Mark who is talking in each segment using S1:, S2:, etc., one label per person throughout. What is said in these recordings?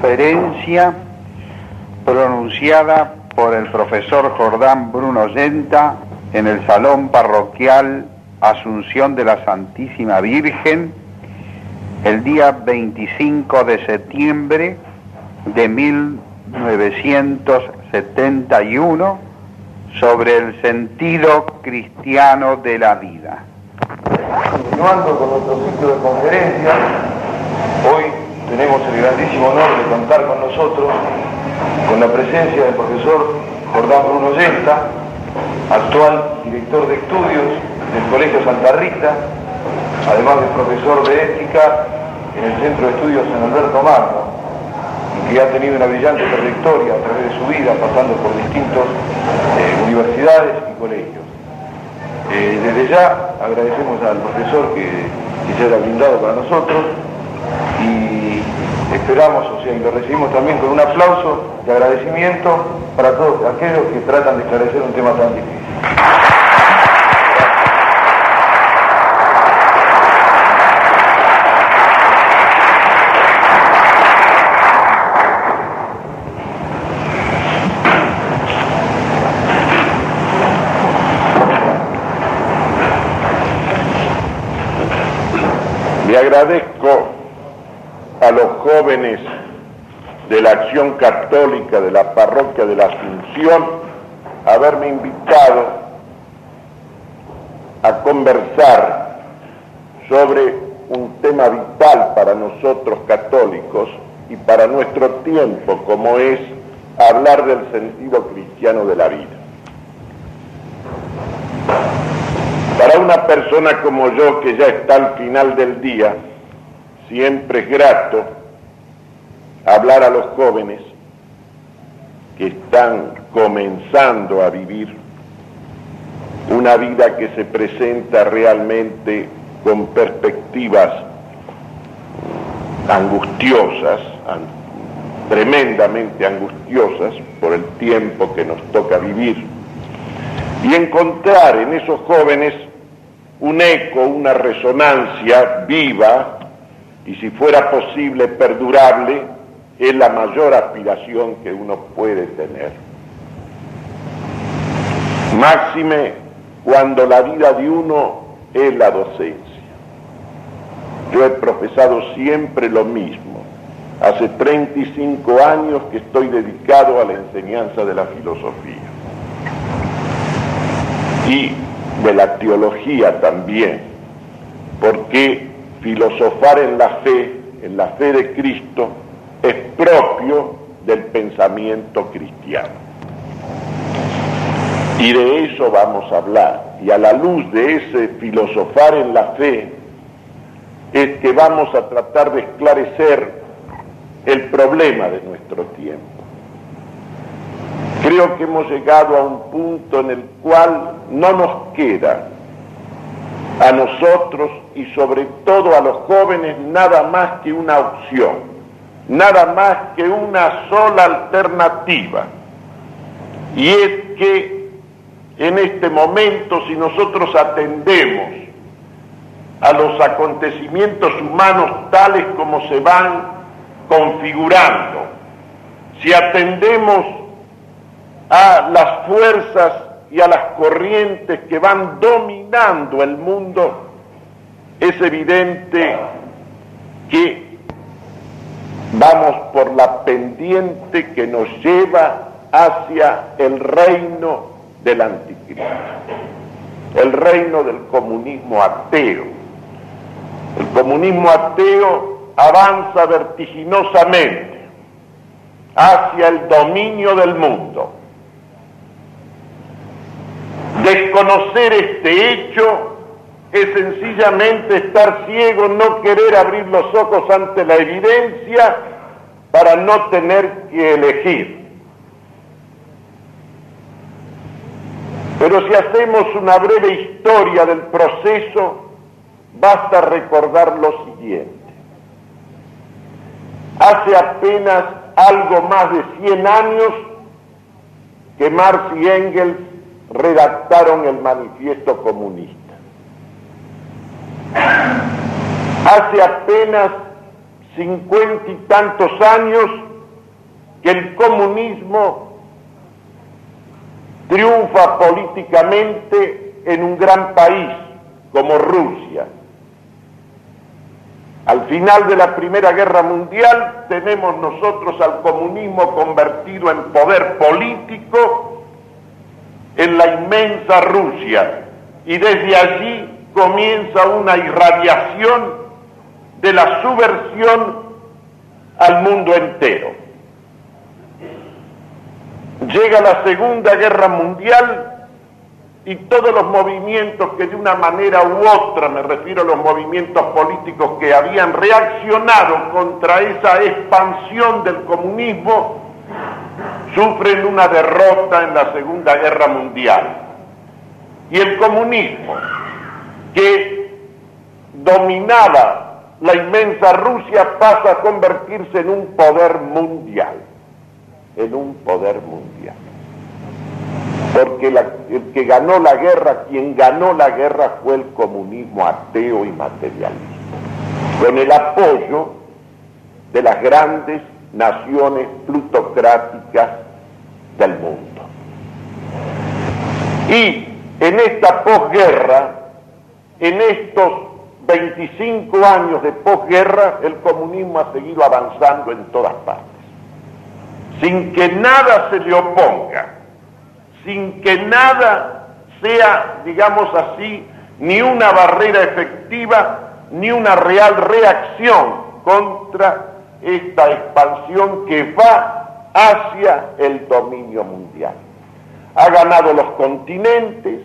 S1: conferencia pronunciada por el profesor Jordán Bruno Yenta en el Salón Parroquial Asunción de la Santísima Virgen el día 25 de septiembre de 1971 sobre el sentido cristiano de la vida.
S2: Continuando con nuestro ciclo de conferencias, hoy tenemos el grandísimo honor de contar con nosotros con la presencia del profesor Jordán Bruno Yenta, actual director de estudios del Colegio Santa Rita, además de profesor de ética en el Centro de Estudios San Alberto Magno, que ha tenido una brillante trayectoria a través de su vida, pasando por distintas eh, universidades y colegios. Eh, desde ya agradecemos al profesor que, que se haya brindado para nosotros y esperamos, o y lo recibimos también con un aplauso de agradecimiento para todos aquellos que tratan de esclarecer un tema tan difícil.
S3: Agradezco jóvenes de la Acción Católica de la Parroquia de la Asunción haberme invitado a conversar sobre un tema vital para nosotros católicos y para nuestro tiempo, como es hablar del sentido cristiano de la vida. Para una persona como yo que ya está al final del día, siempre es grato hablar a los jóvenes que están comenzando a vivir una vida que se presenta realmente con perspectivas angustiosas, tremendamente angustiosas por el tiempo que nos toca vivir, y encontrar en esos jóvenes un eco, una resonancia viva y si fuera posible perdurable, es la mayor aspiración que uno puede tener. Máxime cuando la vida de uno es la docencia. Yo he profesado siempre lo mismo. Hace 35 años que estoy dedicado a la enseñanza de la filosofía. Y de la teología también, porque filosofar en la fe, en la fe de Cristo, es propio del pensamiento cristiano. Y de eso vamos a hablar. Y a la luz de ese filosofar en la fe, es que vamos a tratar de esclarecer el problema de nuestro tiempo. Creo que hemos llegado a un punto en el cual no nos queda a nosotros y sobre todo a los jóvenes nada más que una opción, nada más que una sola alternativa. Y es que en este momento si nosotros atendemos a los acontecimientos humanos tales como se van configurando, si atendemos a las fuerzas y a las corrientes que van dominando el mundo, es evidente que vamos por la pendiente que nos lleva hacia el reino del anticristo, el reino del comunismo ateo. El comunismo ateo avanza vertiginosamente hacia el dominio del mundo. Desconocer este hecho es sencillamente estar ciego, no querer abrir los ojos ante la evidencia para no tener que elegir. Pero si hacemos una breve historia del proceso, basta recordar lo siguiente. Hace apenas algo más de 100 años que Marx y Engels redactaron el manifiesto comunista. Hace apenas cincuenta y tantos años que el comunismo triunfa políticamente en un gran país como Rusia. Al final de la Primera Guerra Mundial tenemos nosotros al comunismo convertido en poder político en la inmensa Rusia y desde allí comienza una irradiación de la subversión al mundo entero. Llega la Segunda Guerra Mundial y todos los movimientos que de una manera u otra, me refiero a los movimientos políticos que habían reaccionado contra esa expansión del comunismo, sufren una derrota en la Segunda Guerra Mundial. Y el comunismo, que dominaba la inmensa Rusia, pasa a convertirse en un poder mundial, en un poder mundial porque el que ganó la guerra, quien ganó la guerra fue el comunismo ateo y materialista, con el apoyo de las grandes naciones plutocráticas del mundo. Y en esta posguerra, en estos 25 años de posguerra, el comunismo ha seguido avanzando en todas partes, sin que nada se le oponga sin que nada sea, digamos así, ni una barrera efectiva, ni una real reacción contra esta expansión que va hacia el dominio mundial. Ha ganado los continentes,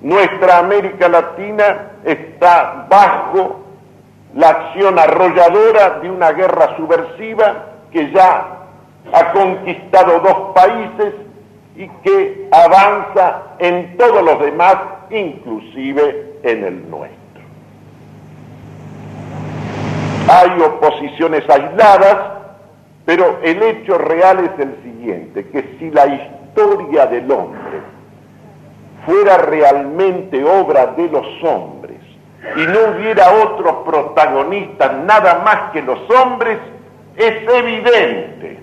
S3: nuestra América Latina está bajo la acción arrolladora de una guerra subversiva que ya ha conquistado dos países y que avanza en todos los demás, inclusive en el nuestro. Hay oposiciones aisladas, pero el hecho real es el siguiente, que si la historia del hombre fuera realmente obra de los hombres y no hubiera otros protagonistas nada más que los hombres, es evidente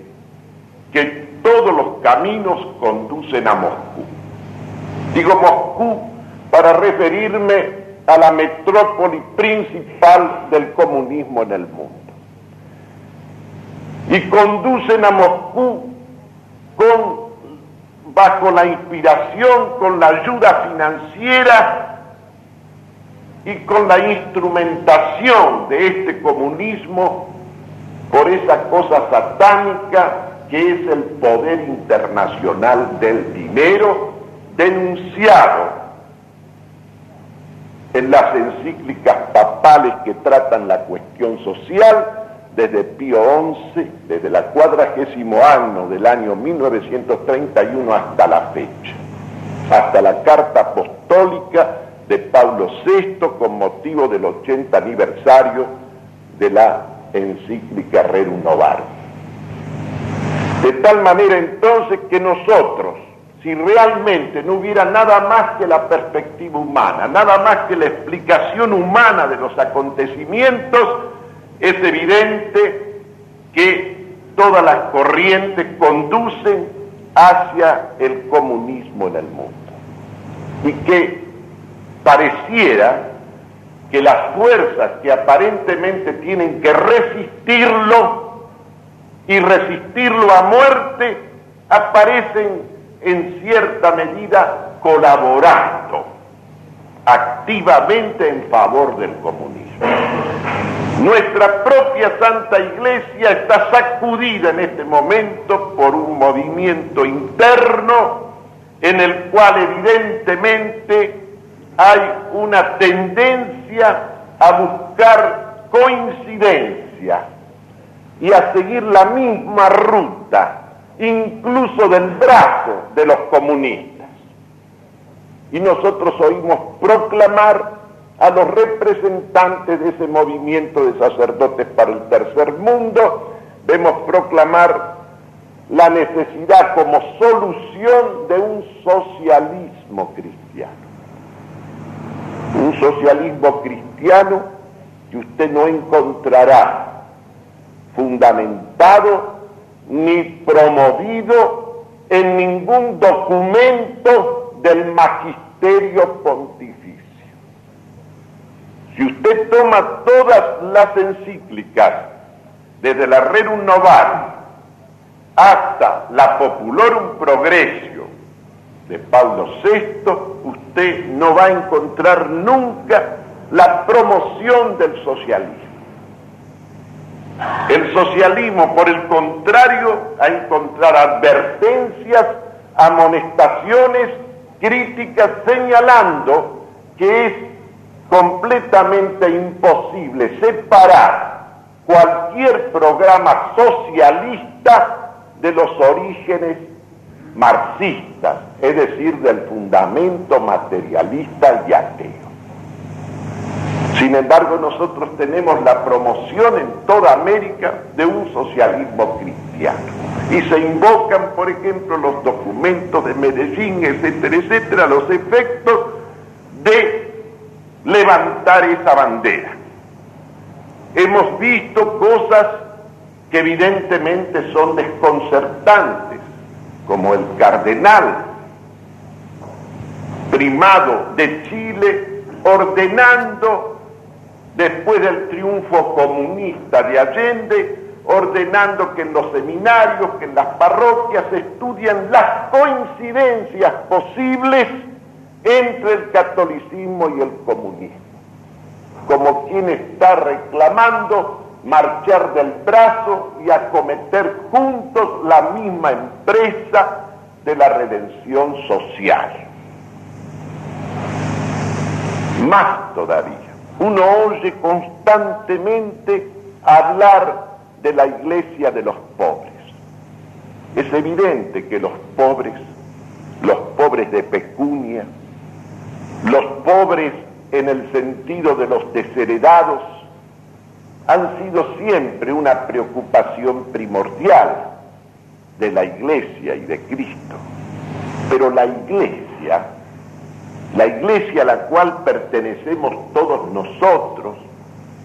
S3: que todos los caminos conducen a Moscú. Digo Moscú para referirme a la metrópoli principal del comunismo en el mundo. Y conducen a Moscú con, bajo la inspiración, con la ayuda financiera y con la instrumentación de este comunismo por esa cosa satánica que es el poder internacional del dinero denunciado en las encíclicas papales que tratan la cuestión social desde Pío XI, desde la cuadragésimo año del año 1931 hasta la fecha, hasta la carta apostólica de Pablo VI con motivo del 80 aniversario de la encíclica Rerum Novarum. De tal manera entonces que nosotros, si realmente no hubiera nada más que la perspectiva humana, nada más que la explicación humana de los acontecimientos, es evidente que todas las corrientes conducen hacia el comunismo en el mundo. Y que pareciera que las fuerzas que aparentemente tienen que resistirlo y resistirlo a muerte aparecen en cierta medida colaborando activamente en favor del comunismo. Nuestra propia Santa Iglesia está sacudida en este momento por un movimiento interno en el cual evidentemente hay una tendencia a buscar coincidencia y a seguir la misma ruta, incluso del brazo de los comunistas. Y nosotros oímos proclamar a los representantes de ese movimiento de sacerdotes para el tercer mundo, vemos proclamar la necesidad como solución de un socialismo cristiano. Un socialismo cristiano que usted no encontrará fundamentado ni promovido en ningún documento del magisterio pontificio. Si usted toma todas las encíclicas, desde la Rerum Novarum hasta la Populorum Progressio de Pablo VI, usted no va a encontrar nunca la promoción del socialismo. El socialismo, por el contrario, a encontrar advertencias, amonestaciones, críticas, señalando que es completamente imposible separar cualquier programa socialista de los orígenes marxistas, es decir, del fundamento materialista y ateo. Sin embargo, nosotros tenemos la promoción en toda América de un socialismo cristiano. Y se invocan, por ejemplo, los documentos de Medellín, etcétera, etcétera, los efectos de levantar esa bandera. Hemos visto cosas que evidentemente son desconcertantes, como el cardenal primado de Chile ordenando después del triunfo comunista de Allende, ordenando que en los seminarios, que en las parroquias se estudien las coincidencias posibles entre el catolicismo y el comunismo, como quien está reclamando marchar del brazo y acometer juntos la misma empresa de la redención social. Más todavía, uno oye constantemente hablar de la iglesia de los pobres. Es evidente que los pobres, los pobres de pecunia, los pobres en el sentido de los desheredados, han sido siempre una preocupación primordial de la iglesia y de Cristo. Pero la iglesia la iglesia a la cual pertenecemos todos nosotros,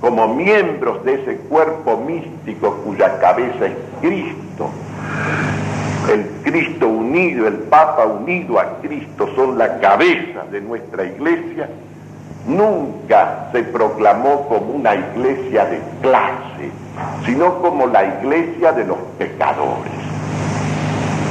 S3: como miembros de ese cuerpo místico cuya cabeza es Cristo, el Cristo unido, el Papa unido a Cristo son la cabeza de nuestra iglesia, nunca se proclamó como una iglesia de clase, sino como la iglesia de los pecadores.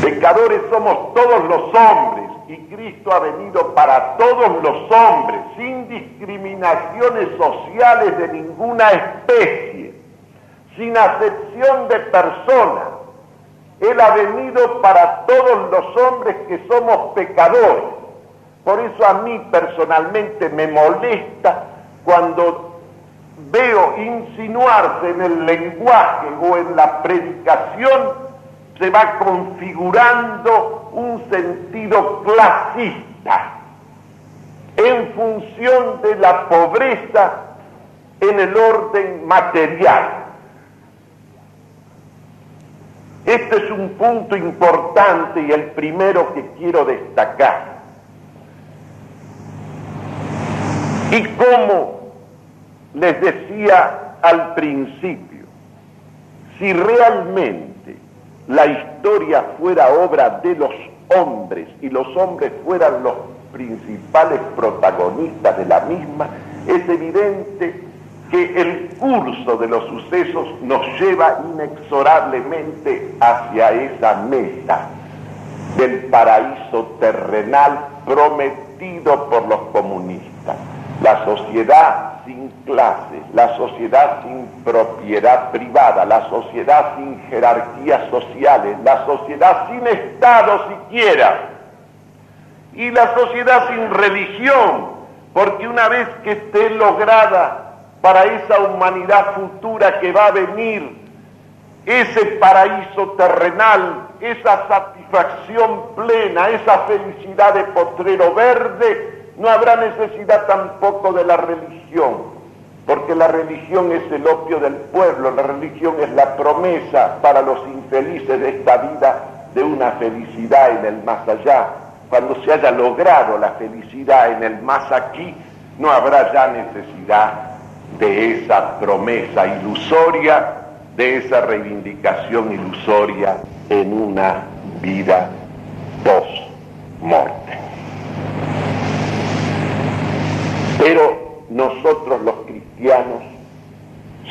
S3: Pecadores somos todos los hombres y Cristo ha venido para todos los hombres, sin discriminaciones sociales de ninguna especie, sin acepción de persona. Él ha venido para todos los hombres que somos pecadores. Por eso a mí personalmente me molesta cuando veo insinuarse en el lenguaje o en la predicación se va configurando un sentido clasista en función de la pobreza en el orden material. Este es un punto importante y el primero que quiero destacar. Y como les decía al principio, si realmente la historia fuera obra de los hombres y los hombres fueran los principales protagonistas de la misma, es evidente que el curso de los sucesos nos lleva inexorablemente hacia esa meta del paraíso terrenal prometido por los comunistas. La sociedad sin clase, la sociedad sin propiedad privada, la sociedad sin jerarquías sociales, la sociedad sin Estado siquiera, y la sociedad sin religión, porque una vez que esté lograda para esa humanidad futura que va a venir, ese paraíso terrenal, esa satisfacción plena, esa felicidad de potrero verde, no habrá necesidad tampoco de la religión, porque la religión es el opio del pueblo, la religión es la promesa para los infelices de esta vida de una felicidad en el más allá. Cuando se haya logrado la felicidad en el más aquí, no habrá ya necesidad de esa promesa ilusoria de esa reivindicación ilusoria en una vida post-morte. Pero nosotros los cristianos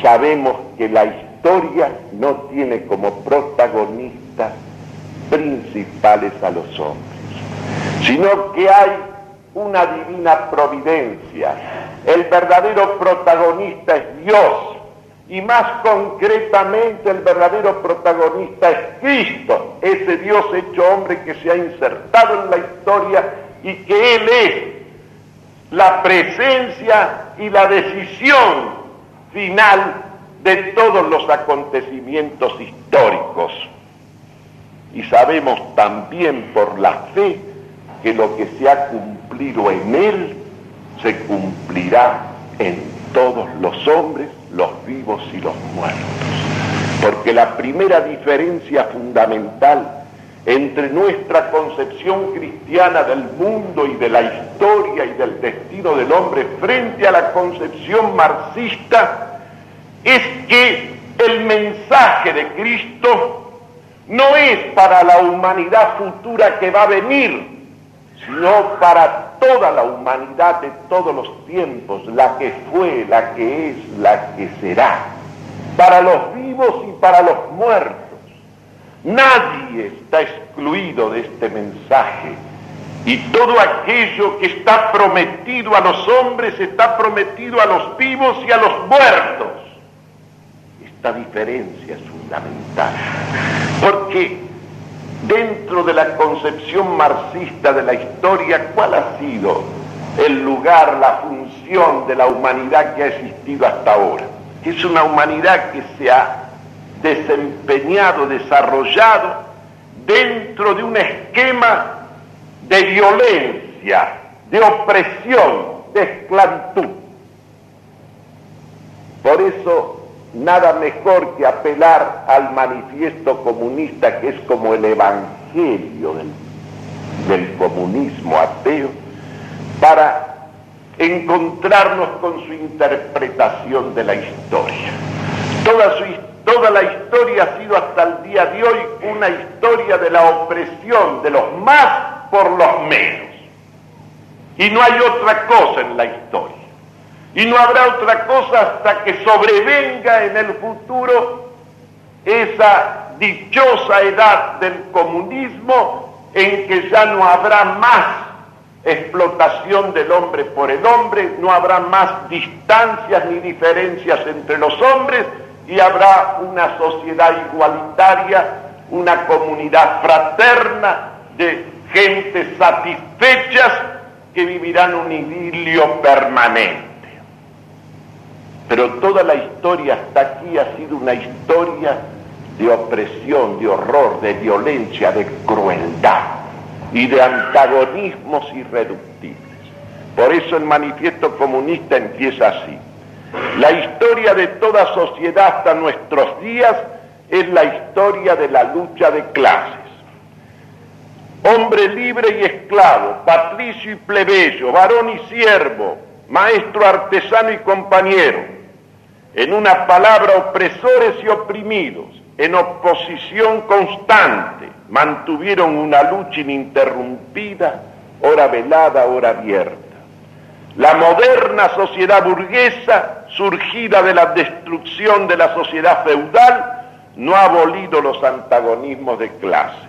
S3: sabemos que la historia no tiene como protagonistas principales a los hombres, sino que hay una divina providencia. El verdadero protagonista es Dios y más concretamente el verdadero protagonista es Cristo, ese Dios hecho hombre que se ha insertado en la historia y que Él es la presencia y la decisión final de todos los acontecimientos históricos. Y sabemos también por la fe que lo que se ha cumplido en Él se cumplirá en todos los hombres, los vivos y los muertos. Porque la primera diferencia fundamental entre nuestra concepción cristiana del mundo y de la historia y del destino del hombre frente a la concepción marxista es que el mensaje de Cristo no es para la humanidad futura que va a venir, sino para toda la humanidad de todos los tiempos, la que fue, la que es, la que será, para los vivos y para los muertos. Nadie está excluido de este mensaje y todo aquello que está prometido a los hombres está prometido a los vivos y a los muertos. Esta diferencia es fundamental, porque dentro de la concepción marxista de la historia, ¿cuál ha sido el lugar, la función de la humanidad que ha existido hasta ahora? Es una humanidad que se ha desempeñado, desarrollado dentro de un esquema de violencia, de opresión, de esclavitud. Por eso nada mejor que apelar al manifiesto comunista que es como el evangelio del, comunismo ateo para encontrarnos con su interpretación de la historia. Toda, la historia ha sido hasta el día de hoy una historia de la opresión de los más por los menos. Y no hay otra cosa en la historia. Y no habrá otra cosa hasta que sobrevenga en el futuro esa dichosa edad del comunismo en que ya no habrá más explotación del hombre por el hombre, no habrá más distancias ni diferencias entre los hombres y habrá una sociedad igualitaria, una comunidad fraterna de gentes satisfechas que vivirán un idilio permanente. Pero toda la historia hasta aquí ha sido una historia de opresión, de horror, de violencia, de crueldad y de antagonismos irreductibles. Por eso el manifiesto comunista empieza así. La historia de toda sociedad hasta nuestros días es la historia de la lucha de clases. Hombre libre y esclavo, patricio y plebeyo, varón y siervo, maestro, artesano y compañero, en una palabra, opresores y oprimidos, en oposición constante, mantuvieron una lucha ininterrumpida, hora velada, hora abierta. La moderna sociedad burguesa, surgida de la destrucción de la sociedad feudal, no ha abolido los antagonismos de clase.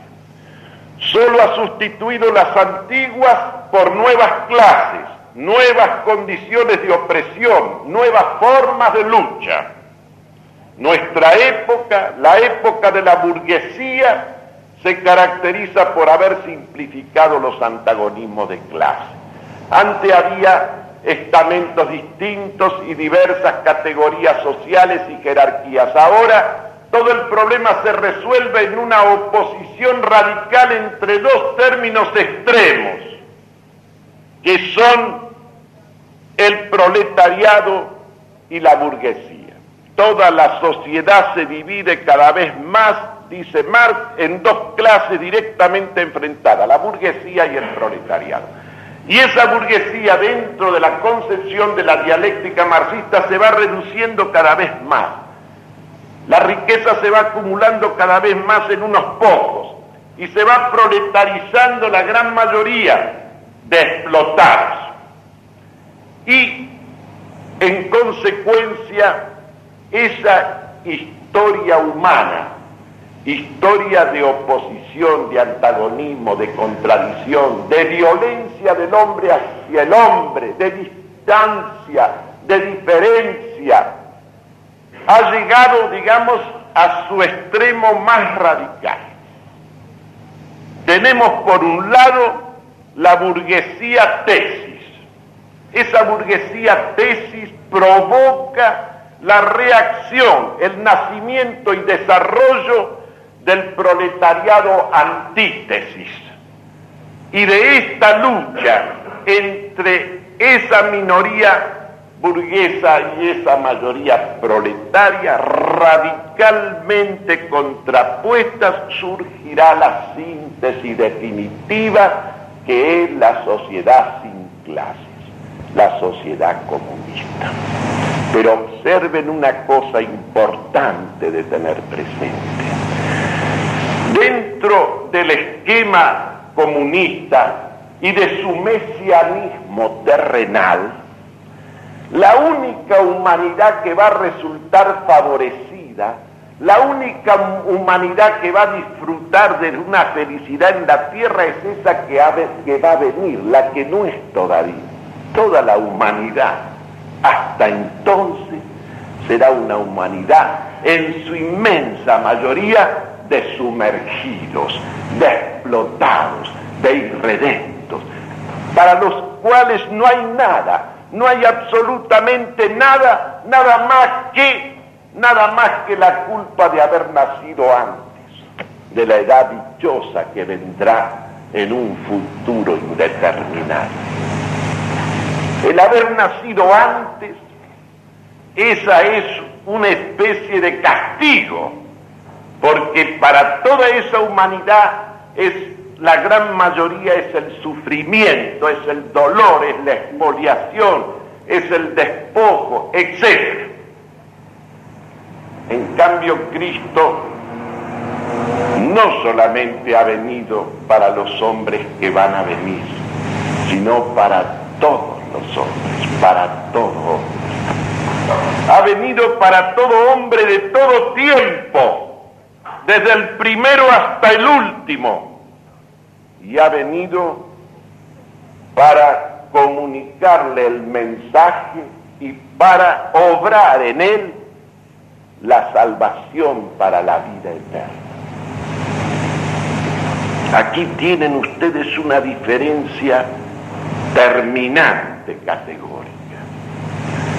S3: Solo ha sustituido las antiguas por nuevas clases, nuevas condiciones de opresión, nuevas formas de lucha. Nuestra época, la época de la burguesía, se caracteriza por haber simplificado los antagonismos de clase. Antes había estamentos distintos y diversas categorías sociales y jerarquías. Ahora todo el problema se resuelve en una oposición radical entre dos términos extremos, que son el proletariado y la burguesía. Toda la sociedad se divide cada vez más, dice Marx, en dos clases directamente enfrentadas, la burguesía y el proletariado. Y esa burguesía dentro de la concepción de la dialéctica marxista se va reduciendo cada vez más. La riqueza se va acumulando cada vez más en unos pocos y se va proletarizando la gran mayoría de explotados. Y en consecuencia, esa historia humana, historia de oposición, de antagonismo, de contradicción, de violencia del hombre hacia el hombre, de distancia, de diferencia, ha llegado, digamos, a su extremo más radical. Tenemos por un lado la burguesía tesis. Esa burguesía tesis provoca la reacción, el nacimiento y desarrollo del proletariado antítesis. Y de esta lucha entre esa minoría burguesa y esa mayoría proletaria radicalmente contrapuestas surgirá la síntesis definitiva que es la sociedad sin clases, la sociedad comunista. Pero observen una cosa importante de tener presente. Dentro del esquema comunista y de su mesianismo terrenal, la única humanidad que va a resultar favorecida, la única humanidad que va a disfrutar de una felicidad en la tierra es esa que, va a venir, la que no es todavía. Toda la humanidad hasta entonces será una humanidad en su inmensa mayoría de sumergidos, de explotados, de irredentos, para los cuales no hay nada, no hay absolutamente nada, nada más que, nada más que la culpa de haber nacido antes, de la edad dichosa que vendrá en un futuro indeterminado. El haber nacido antes, esa es una especie de castigo, porque para toda esa humanidad es la gran mayoría es el sufrimiento, es el dolor, es la expoliación, es el despojo, etc. En cambio, Cristo no solamente ha venido para los hombres que van a venir, sino para todos los hombres, para todo hombre. Ha venido para todo hombre de todo tiempo, desde el primero hasta el último, y ha venido para comunicarle el mensaje y para obrar en él la salvación para la vida eterna. Aquí tienen ustedes una diferencia terminante categórica.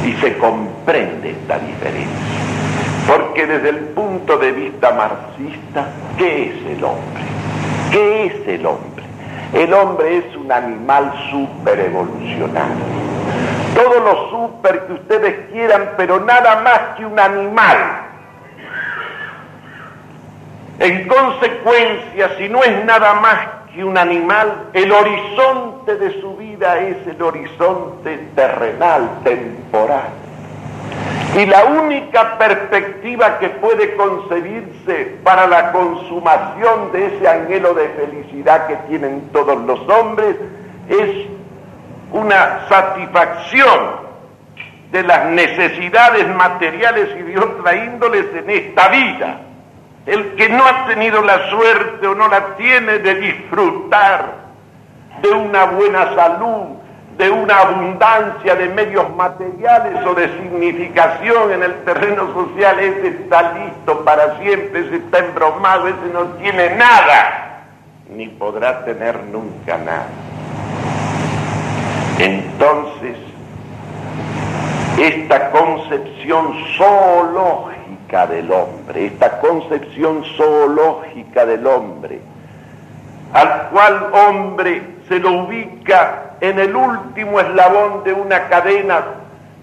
S3: Y se comprende esta diferencia. Porque desde el punto de vista marxista, ¿qué es el hombre? ¿Qué es el hombre? El hombre es un animal superevolucionario. Todo lo super que ustedes quieran, pero nada más que un animal. En consecuencia, si no es nada más que un animal, el horizonte de su vida es el horizonte terrenal, temporal. Y la única perspectiva que puede concebirse para la consumación de ese anhelo de felicidad que tienen todos los hombres es una satisfacción de las necesidades materiales y de otra índoles en esta vida. El que no ha tenido la suerte o no la tiene de disfrutar de una buena salud, de una abundancia de medios materiales o de significación en el terreno social, ese está listo para siempre, ese está embromado, ese no tiene nada, ni podrá tener nunca nada. Entonces, esta concepción zoológica del hombre, esta concepción zoológica del hombre, al cual hombre se lo ubica en el último eslabón de una cadena,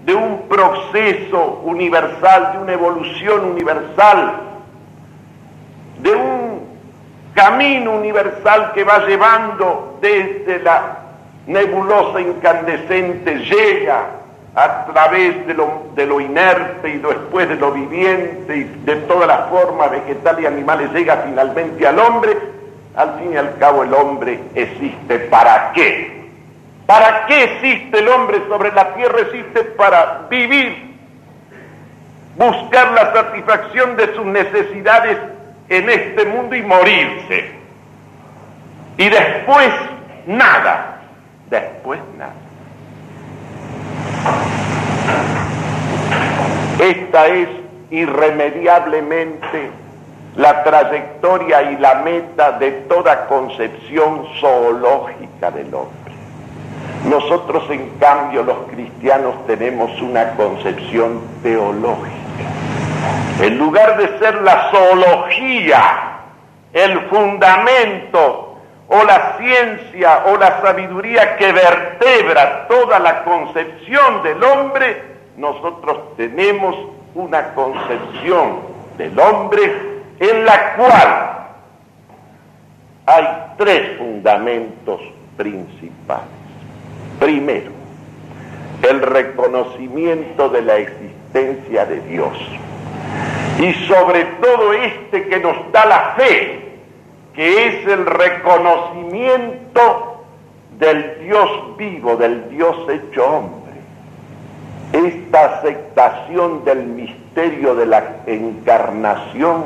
S3: de un proceso universal, de una evolución universal, de un camino universal que va llevando desde la nebulosa incandescente, llega a través de lo, inerte y después de lo viviente y de todas las formas vegetales y animales llega finalmente al hombre, al fin y al cabo el hombre existe para qué. ¿Para qué existe el hombre sobre la tierra? Existe para vivir, buscar la satisfacción de sus necesidades en este mundo y morirse. Y después nada, después nada. Esta es irremediablemente la trayectoria y la meta de toda concepción zoológica del hombre. Nosotros, en cambio, los cristianos tenemos una concepción teológica. En lugar de ser la zoología, el fundamento o la ciencia o la sabiduría que vertebra toda la concepción del hombre, nosotros tenemos una concepción del hombre en la cual hay tres fundamentos principales. Primero, el reconocimiento de la existencia de Dios. Y sobre todo este que nos da la fe, que es el reconocimiento del Dios vivo, del Dios hecho hombre esta aceptación del misterio de la encarnación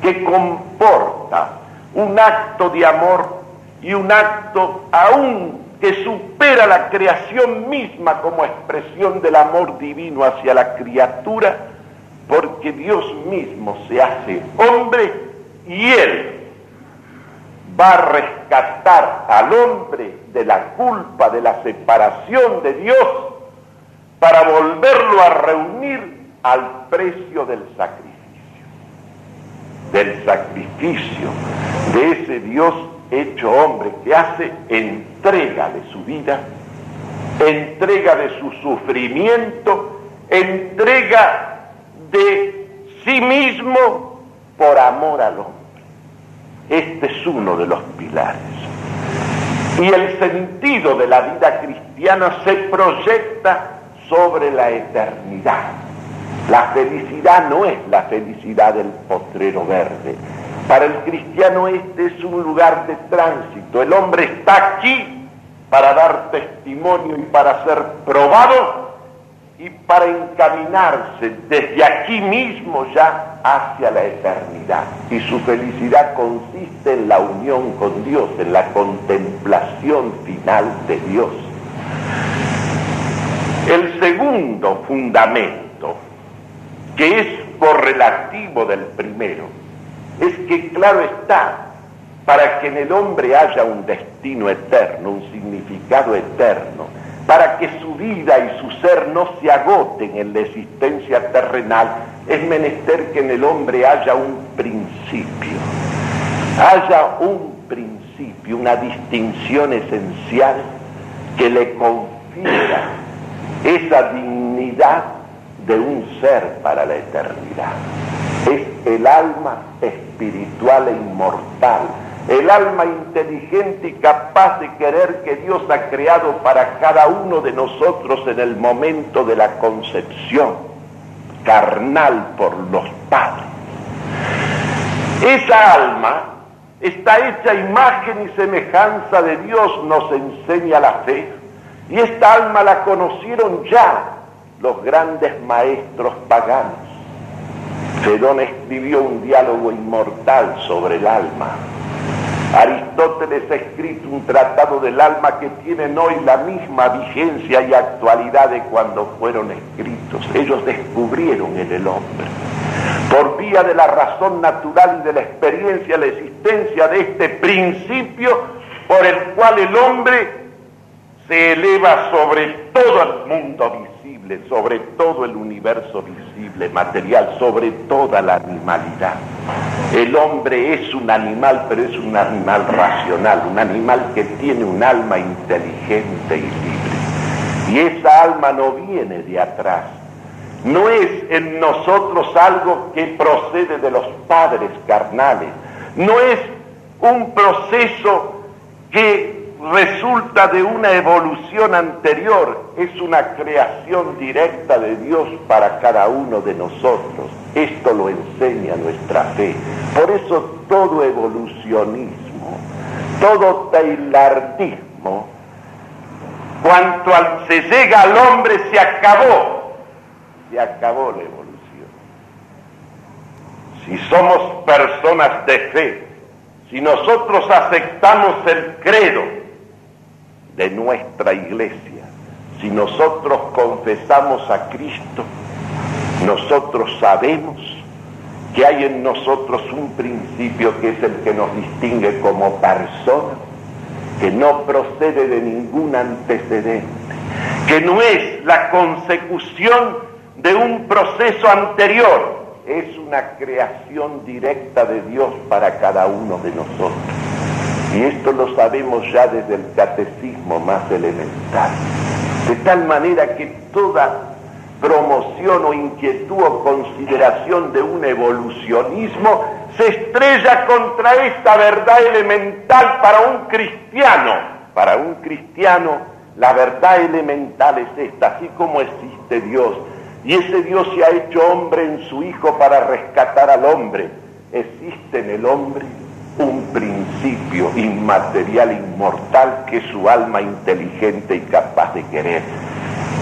S3: que comporta un acto de amor y un acto aún que supera la creación misma como expresión del amor divino hacia la criatura, porque Dios mismo se hace hombre y Él va a rescatar al hombre de la culpa de la separación de Dios para volverlo a reunir al precio del sacrificio, del sacrificio de ese Dios hecho hombre que hace entrega de su vida, entrega de su sufrimiento, entrega de sí mismo por amor al hombre. Este es uno de los pilares. Y el sentido de la vida cristiana se proyecta sobre la eternidad. La felicidad no es la felicidad del potrero verde. Para el cristiano este es un lugar de tránsito. El hombre está aquí para dar testimonio y para ser probado y para encaminarse desde aquí mismo ya hacia la eternidad. Y su felicidad consiste en la unión con Dios, en la contemplación final de Dios. El segundo fundamento, que es correlativo del primero, es que claro está, para que en el hombre haya un destino eterno, un significado eterno, para que su vida y su ser no se agoten en la existencia terrenal, es menester que en el hombre haya un principio, haya un principio, una distinción esencial que le confiera esa dignidad de un ser para la eternidad. Es el alma espiritual e inmortal, el alma inteligente y capaz de querer que Dios ha creado para cada uno de nosotros en el momento de la concepción, carnal por los padres. Esa alma está hecha imagen y semejanza de Dios, nos enseña la fe y esta alma la conocieron ya los grandes maestros paganos. Fedón escribió un diálogo inmortal sobre el alma. Aristóteles ha escrito un tratado del alma que tienen hoy la misma vigencia y actualidad de cuando fueron escritos. Ellos descubrieron en el hombre, por vía de la razón natural y de la experiencia, la existencia de este principio por el cual el hombre se eleva sobre todo el mundo visible, sobre todo el universo visible, material, sobre toda la animalidad. El hombre es un animal, pero es un animal racional, un animal que tiene un alma inteligente y libre. Y esa alma no viene de atrás, no es en nosotros algo que procede de los padres carnales, no es un proceso que resulta de una evolución anterior, es una creación directa de Dios para cada uno de nosotros. Esto lo enseña nuestra fe. Por eso todo evolucionismo, todo tailardismo, cuanto al, se llega al hombre se acabó, se acabó la evolución. Si somos personas de fe, si nosotros aceptamos el credo, de nuestra iglesia. Si nosotros confesamos a Cristo, nosotros sabemos que hay en nosotros un principio que es el que nos distingue como personas, que no procede de ningún antecedente, que no es la consecución de un proceso anterior, es una creación directa de Dios para cada uno de nosotros. Y esto lo sabemos ya desde el catecismo más elemental. De tal manera que toda promoción o inquietud o consideración de un evolucionismo se estrella contra esta verdad elemental para un cristiano. Para un cristiano la verdad elemental es esta, así como existe Dios. Y ese Dios se ha hecho hombre en su Hijo para rescatar al hombre. Existe en el hombre un principio inmaterial, inmortal, que es su alma inteligente y capaz de querer.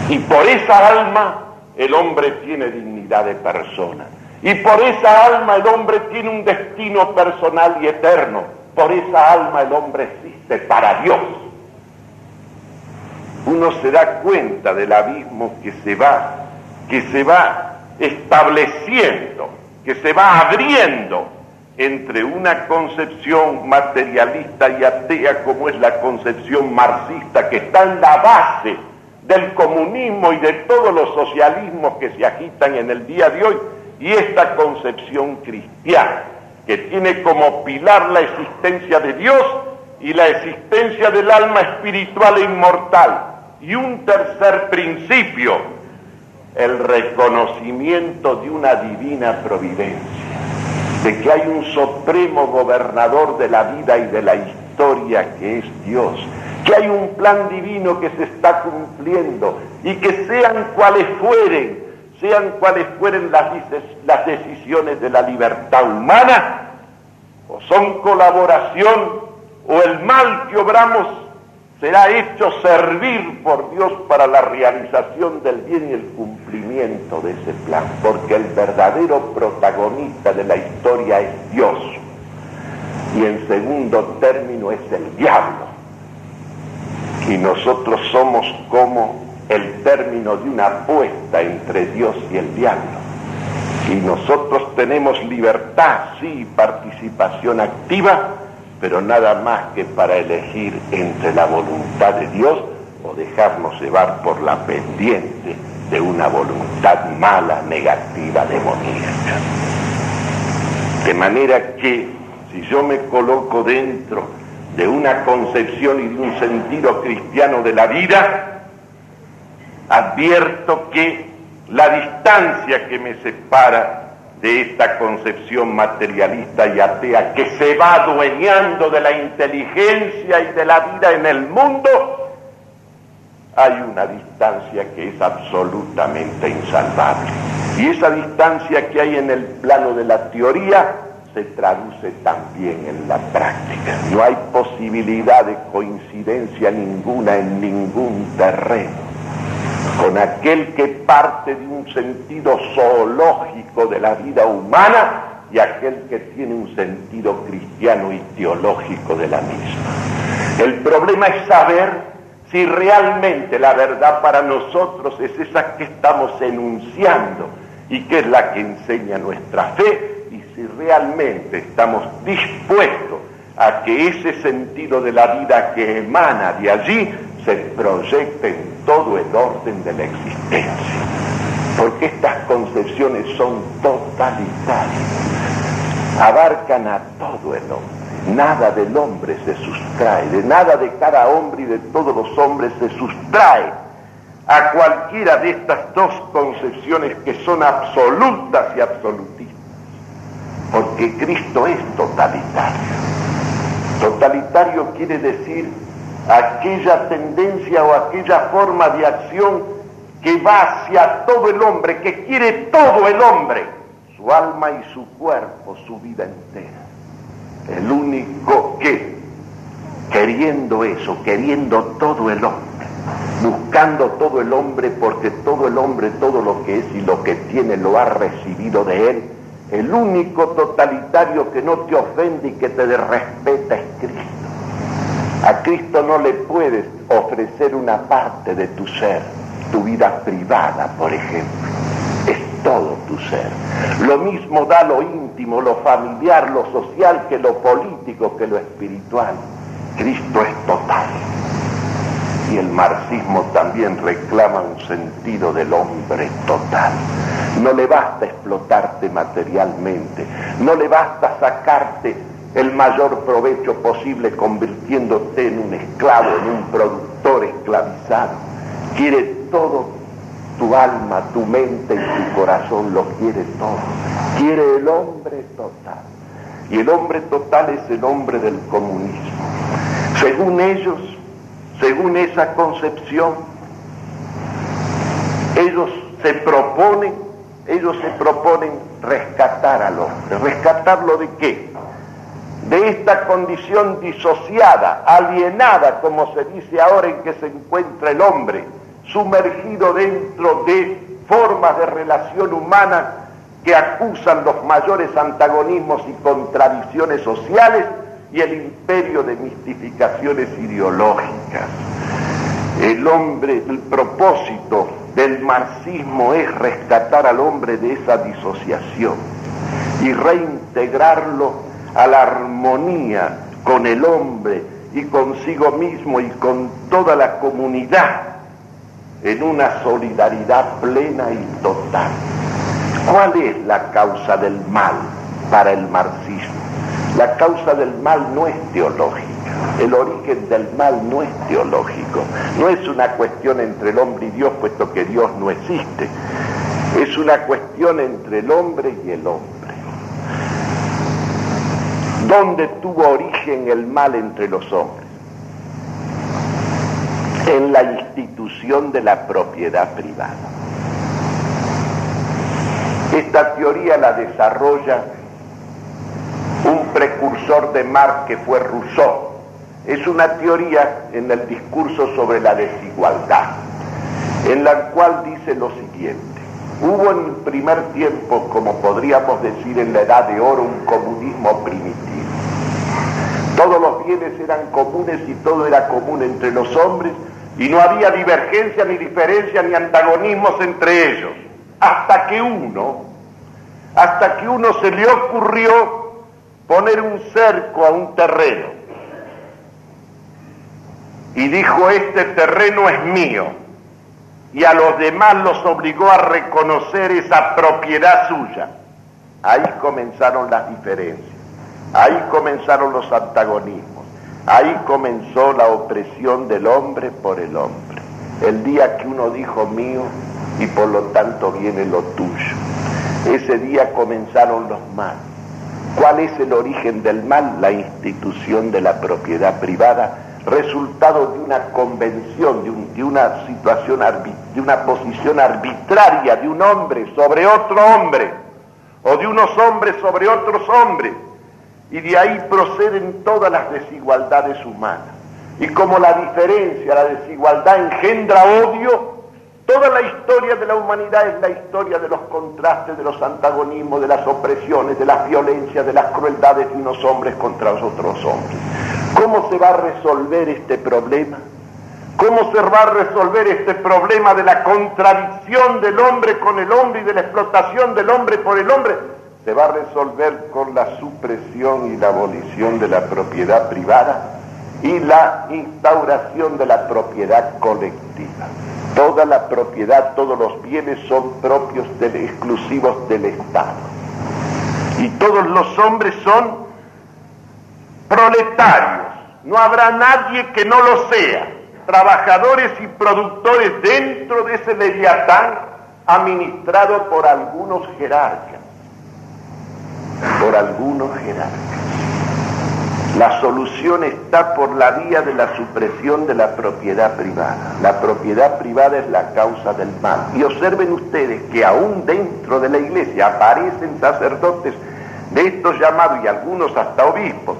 S3: Y por esa alma el hombre tiene dignidad de persona. Y por esa alma el hombre tiene un destino personal y eterno. Por esa alma el hombre existe para Dios. Uno se da cuenta del abismo que se va, que se va estableciendo, que se va abriendo entre una concepción materialista y atea como es la concepción marxista que está en la base del comunismo y de todos los socialismos que se agitan en el día de hoy y esta concepción cristiana que tiene como pilar la existencia de Dios y la existencia del alma espiritual e inmortal y un tercer principio el reconocimiento de una divina providencia de que hay un supremo gobernador de la vida y de la historia que es Dios, que hay un plan divino que se está cumpliendo y que sean cuales fueren, sean cuales fueren las, las decisiones de la libertad humana, o son colaboración o el mal que obramos será hecho servir por Dios para la realización del bien y el cumplimiento de ese plan, porque el verdadero protagonista de la historia es Dios. Y en segundo término es el diablo. Y nosotros somos como el término de una apuesta entre Dios y el diablo. Y nosotros tenemos libertad, sí, participación activa, pero nada más que para elegir entre la voluntad de Dios o dejarnos llevar por la pendiente de una voluntad mala, negativa, demoníaca. De manera que si yo me coloco dentro de una concepción y de un sentido cristiano de la vida, advierto que la distancia que me separa de esta concepción materialista y atea que se va adueñando de la inteligencia y de la vida en el mundo, hay una distancia que es absolutamente insalvable. Y esa distancia que hay en el plano de la teoría se traduce también en la práctica. No hay posibilidad de coincidencia ninguna en ningún terreno con aquel que parte de un sentido zoológico de la vida humana y aquel que tiene un sentido cristiano y teológico de la misma. El problema es saber si realmente la verdad para nosotros es esa que estamos enunciando y que es la que enseña nuestra fe y si realmente estamos dispuestos a que ese sentido de la vida que emana de allí se proyecte en todo el orden de la existencia. Porque estas concepciones son totalitarias, abarcan a todo el hombre. Nada del hombre se sustrae, de nada de cada hombre y de todos los hombres se sustrae a cualquiera de estas dos concepciones que son absolutas y absolutistas. Porque Cristo es totalitario. Totalitario quiere decir aquella tendencia o aquella forma de acción que va hacia todo el hombre, que quiere todo el hombre, su alma y su cuerpo, su vida entera. El único que, queriendo eso, queriendo todo el hombre, buscando todo el hombre, porque todo el hombre, todo lo que es y lo que tiene lo ha recibido de él, el único totalitario que no te ofende y que te respeta es Cristo. A Cristo no le puedes ofrecer una parte de tu ser, tu vida privada, por ejemplo. Es todo tu ser. Lo mismo da lo íntimo, lo familiar, lo social, que lo político, que lo espiritual. Cristo es total. Y el marxismo también reclama un sentido del hombre total. No le basta explotarte materialmente, no le basta sacarte el mayor provecho posible convirtiéndote en un esclavo, en un productor esclavizado. Quiere todo, tu alma, tu mente y tu corazón lo quiere todo. Quiere el hombre total. Y el hombre total es el hombre del comunismo. Según ellos, según esa concepción, ellos se proponen, ellos se proponen rescatar al hombre. ¿Rescatarlo de qué? De esta condición disociada, alienada, como se dice ahora en que se encuentra el hombre, sumergido dentro de formas de relación humana que acusan los mayores antagonismos y contradicciones sociales y el imperio de mistificaciones ideológicas. El hombre, el propósito del marxismo es rescatar al hombre de esa disociación y reintegrarlo a la armonía con el hombre y consigo mismo y con toda la comunidad en una solidaridad plena y total. ¿Cuál es la causa del mal para el marxismo? La causa del mal no es teológica, el origen del mal no es teológico, no es una cuestión entre el hombre y Dios, puesto que Dios no existe, es una cuestión entre el hombre y el hombre. ¿Dónde tuvo origen el mal entre los hombres? En la institución de la propiedad privada. Esta teoría la desarrolla un precursor de Marx que fue Rousseau. Es una teoría en el discurso sobre la desigualdad, en la cual dice lo siguiente. Hubo en el primer tiempo, como podríamos decir en la edad de oro, un comunismo primitivo todos los bienes eran comunes y todo era común entre los hombres y no había divergencia ni diferencia ni antagonismos entre ellos. Hasta que uno, hasta que uno se le ocurrió poner un cerco a un terreno y dijo este terreno es mío y a los demás los obligó a reconocer esa propiedad suya. Ahí comenzaron las diferencias. Ahí comenzaron los antagonismos, ahí comenzó la opresión del hombre por el hombre. El día que uno dijo mío y por lo tanto viene lo tuyo. Ese día comenzaron los males. ¿Cuál es el origen del mal? La institución de la propiedad privada, resultado de una convención, de, de una situación, de una posición arbitraria de un hombre sobre otro hombre, o de unos hombres sobre otros hombres y de ahí proceden todas las desigualdades humanas. Y como la diferencia, la desigualdad engendra odio, toda la historia de la humanidad es la historia de los contrastes, de los antagonismos, de las opresiones, de las violencias, de las crueldades de unos hombres contra los otros hombres. ¿Cómo se va a resolver este problema? ¿Cómo se va a resolver este problema de la contradicción del hombre con el hombre y de la explotación del hombre por el hombre? Se va a resolver con la supresión y la abolición de la propiedad privada y la instauración de la propiedad colectiva. Toda la propiedad, todos los bienes son propios, exclusivos del Estado. Y todos los hombres son proletarios. No habrá nadie que no lo sea. Trabajadores y productores dentro de ese leviatán administrado por algunos jerarcas por algunos jerarcas. La solución está por la vía de la supresión de la propiedad privada. La propiedad privada es la causa del mal. Y observen ustedes que aún dentro de la iglesia aparecen sacerdotes de estos llamados y algunos hasta obispos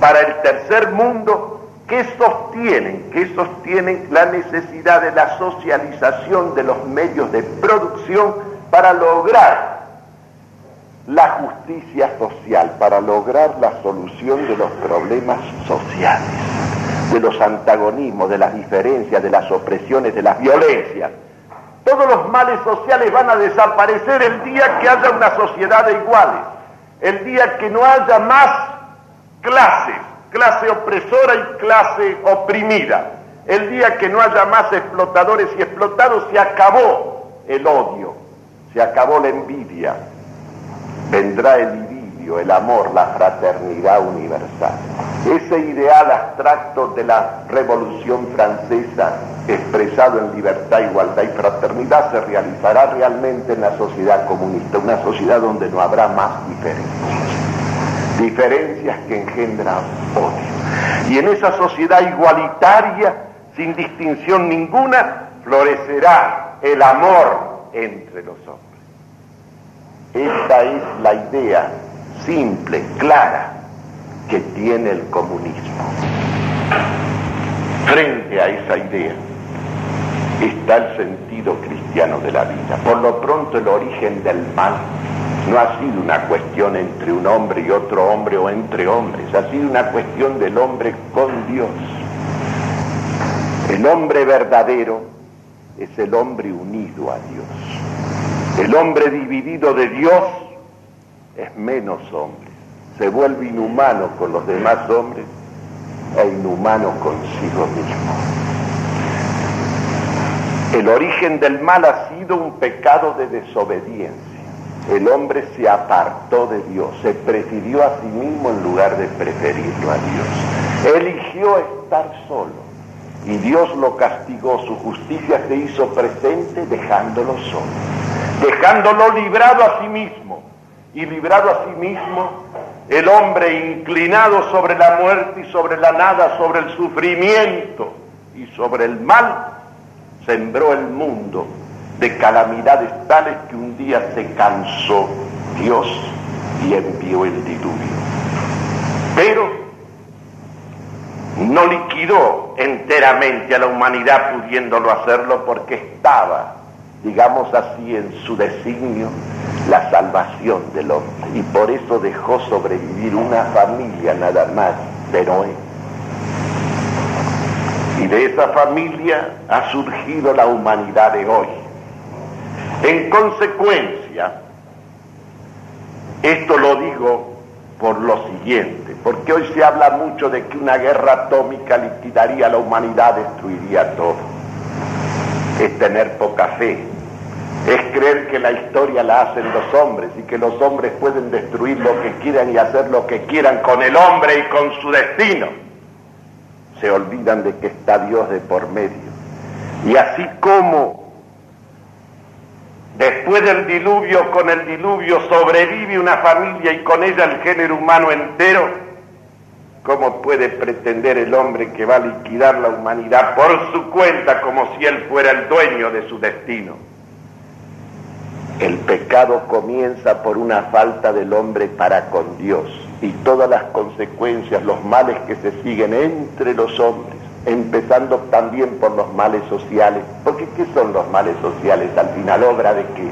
S3: para el tercer mundo que sostienen, que sostienen la necesidad de la socialización de los medios de producción para lograr la justicia social para lograr la solución de los problemas sociales, de los antagonismos, de las diferencias, de las opresiones, de las violencias. Todos los males sociales van a desaparecer el día que haya una sociedad de iguales, el día que no haya más clases, clase opresora y clase oprimida, el día que no haya más explotadores y explotados, se acabó el odio, se acabó la envidia, vendrá el idilio, el amor, la fraternidad universal. Ese ideal abstracto de la Revolución Francesa, expresado en libertad, igualdad y fraternidad, se realizará realmente en la sociedad comunista, una sociedad donde no habrá más diferencias, diferencias que engendran odio. Y en esa sociedad igualitaria, sin distinción ninguna, florecerá el amor entre los hombres. Esta es la idea simple, clara, que tiene el comunismo. Frente a esa idea está el sentido cristiano de la vida. Por lo pronto el origen del mal no ha sido una cuestión entre un hombre y otro hombre o entre hombres, ha sido una cuestión del hombre con Dios. El hombre verdadero es el hombre unido a Dios. El hombre dividido de Dios es menos hombre. Se vuelve inhumano con los demás hombres e inhumano consigo mismo. El origen del mal ha sido un pecado de desobediencia. El hombre se apartó de Dios, se prefirió a sí mismo en lugar de preferirlo a Dios. Eligió estar solo y Dios lo castigó, su justicia se hizo presente dejándolo solo dejándolo librado a sí mismo. Y librado a sí mismo, el hombre inclinado sobre la muerte y sobre la nada, sobre el sufrimiento y sobre el mal, sembró el mundo de calamidades tales que un día se cansó Dios y envió el diluvio. Pero no liquidó enteramente a la humanidad pudiéndolo hacerlo porque estaba digamos así, en su designio la salvación del hombre. Y por eso dejó sobrevivir una familia nada más de Noé. Y de esa familia ha surgido la humanidad de hoy. En consecuencia, esto lo digo por lo siguiente, porque hoy se habla mucho de que una guerra atómica liquidaría a la humanidad, destruiría todo. Es tener poca fe, es creer que la historia la hacen los hombres y que los hombres pueden destruir lo que quieran y hacer lo que quieran con el hombre y con su destino. Se olvidan de que está Dios de por medio. Y así como después del diluvio, con el diluvio sobrevive una familia y con ella el género humano entero, ¿cómo puede pretender el hombre que va a liquidar la humanidad por su cuenta como si él fuera el dueño de su destino? El pecado comienza por una falta del hombre para con Dios y todas las consecuencias, los males que se siguen entre los hombres, empezando también por los males sociales, porque ¿qué son los males sociales? Al final obra de qué?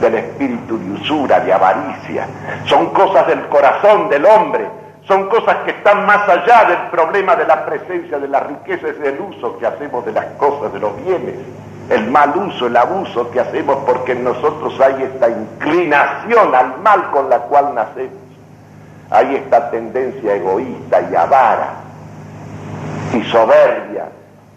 S3: Del espíritu de usura, de avaricia. Son cosas del corazón del hombre, son cosas que están más allá del problema de la presencia de la riqueza y del uso que hacemos de las cosas, de los bienes el mal uso, el abuso que hacemos porque en nosotros hay esta inclinación al mal con la cual nacemos. Hay esta tendencia egoísta y avara y soberbia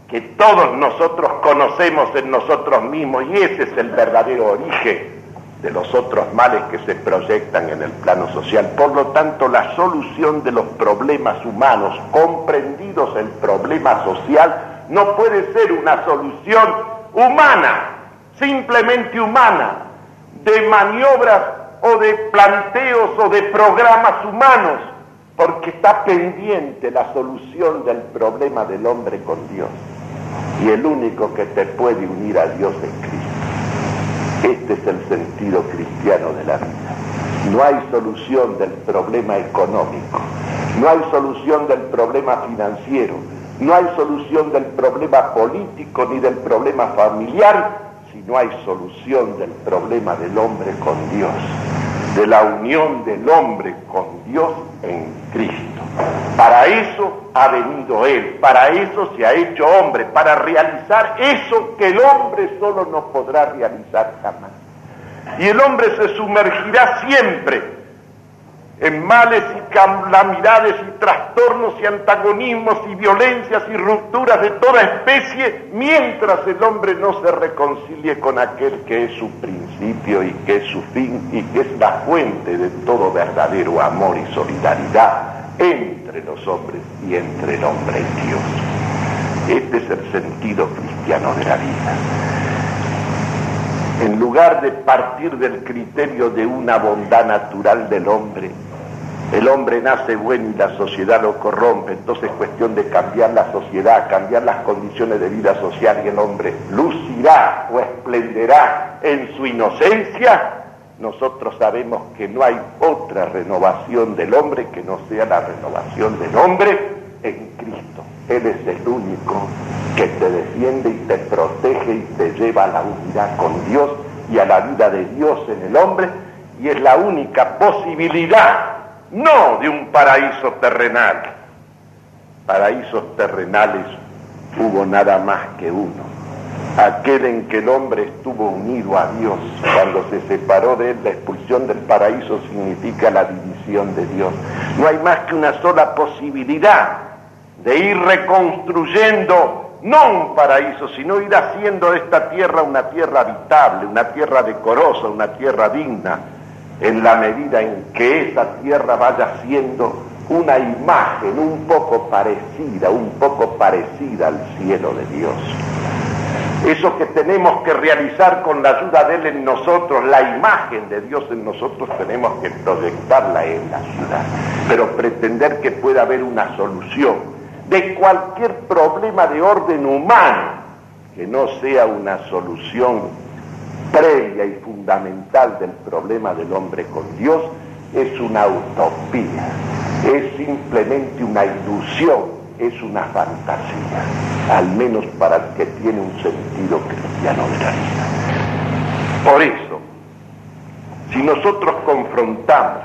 S3: que todos nosotros conocemos en nosotros mismos y ese es el verdadero origen de los otros males que se proyectan en el plano social. Por lo tanto, la solución de los problemas humanos, comprendidos el problema social, no puede ser una solución humana, simplemente humana, de maniobras o de planteos o de programas humanos, porque está pendiente la solución del problema del hombre con Dios. Y el único que te puede unir a Dios es Cristo. Este es el sentido cristiano de la vida. No hay solución del problema económico, no hay solución del problema financiero, no hay solución del problema político ni del problema familiar si no hay solución del problema del hombre con Dios de la unión del hombre con Dios en Cristo. Para eso ha venido Él, para eso se ha hecho hombre, para realizar eso que el hombre solo no podrá realizar jamás. Y el hombre se sumergirá siempre en males y calamidades y trastornos y antagonismos y violencias y rupturas de toda especie, mientras el hombre no se reconcilie con aquel que es su principio y que es su fin y que es la fuente de todo verdadero amor y solidaridad entre los hombres y entre el hombre y Dios. Este es el sentido cristiano de la vida. En lugar de partir del criterio de una bondad natural del hombre, el hombre nace bueno y la sociedad lo corrompe, entonces es cuestión de cambiar la sociedad, cambiar las condiciones de vida social y el hombre lucirá o esplenderá en su inocencia. Nosotros sabemos que no hay otra renovación del hombre que no sea la renovación del hombre en Cristo. Él es el único que te defiende y te protege y te lleva a la unidad con Dios y a la vida de Dios en el hombre y es la única posibilidad no de un paraíso terrenal. Paraísos terrenales hubo nada más que uno, aquel en que el hombre estuvo unido a Dios. Cuando se separó de él, la expulsión del paraíso significa la división de Dios. No hay más que una sola posibilidad de ir reconstruyendo no un paraíso, sino ir haciendo de esta tierra una tierra habitable, una tierra decorosa, una tierra digna, en la medida en que esa tierra vaya siendo una imagen un poco parecida, un poco parecida al cielo de Dios. Eso que tenemos que realizar con la ayuda de Él en nosotros, la imagen de Dios en nosotros, tenemos que proyectarla en la ciudad. Pero pretender que pueda haber una solución de cualquier problema de orden humano que no sea una solución previa y fundamental del problema del hombre con Dios es una utopía, es simplemente una ilusión, es una fantasía, al menos para el que tiene un sentido cristiano de la vida. Por eso, si nosotros confrontamos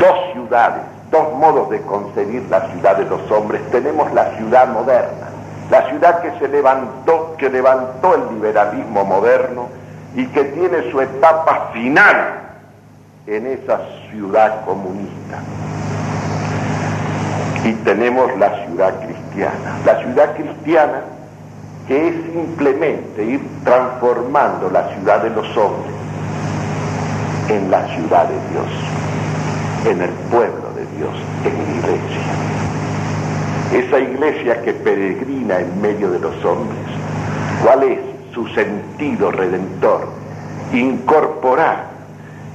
S3: dos ciudades, dos modos de concebir la ciudad de los hombres, tenemos la ciudad moderna, la ciudad que se levantó, que levantó el liberalismo moderno y que tiene su etapa final en esa ciudad comunista. Y tenemos la ciudad cristiana. La ciudad cristiana que es simplemente ir transformando la ciudad de los hombres en la ciudad de Dios, en el pueblo Dios, en la iglesia. Esa iglesia que peregrina en medio de los hombres, ¿cuál es su sentido redentor? Incorporar,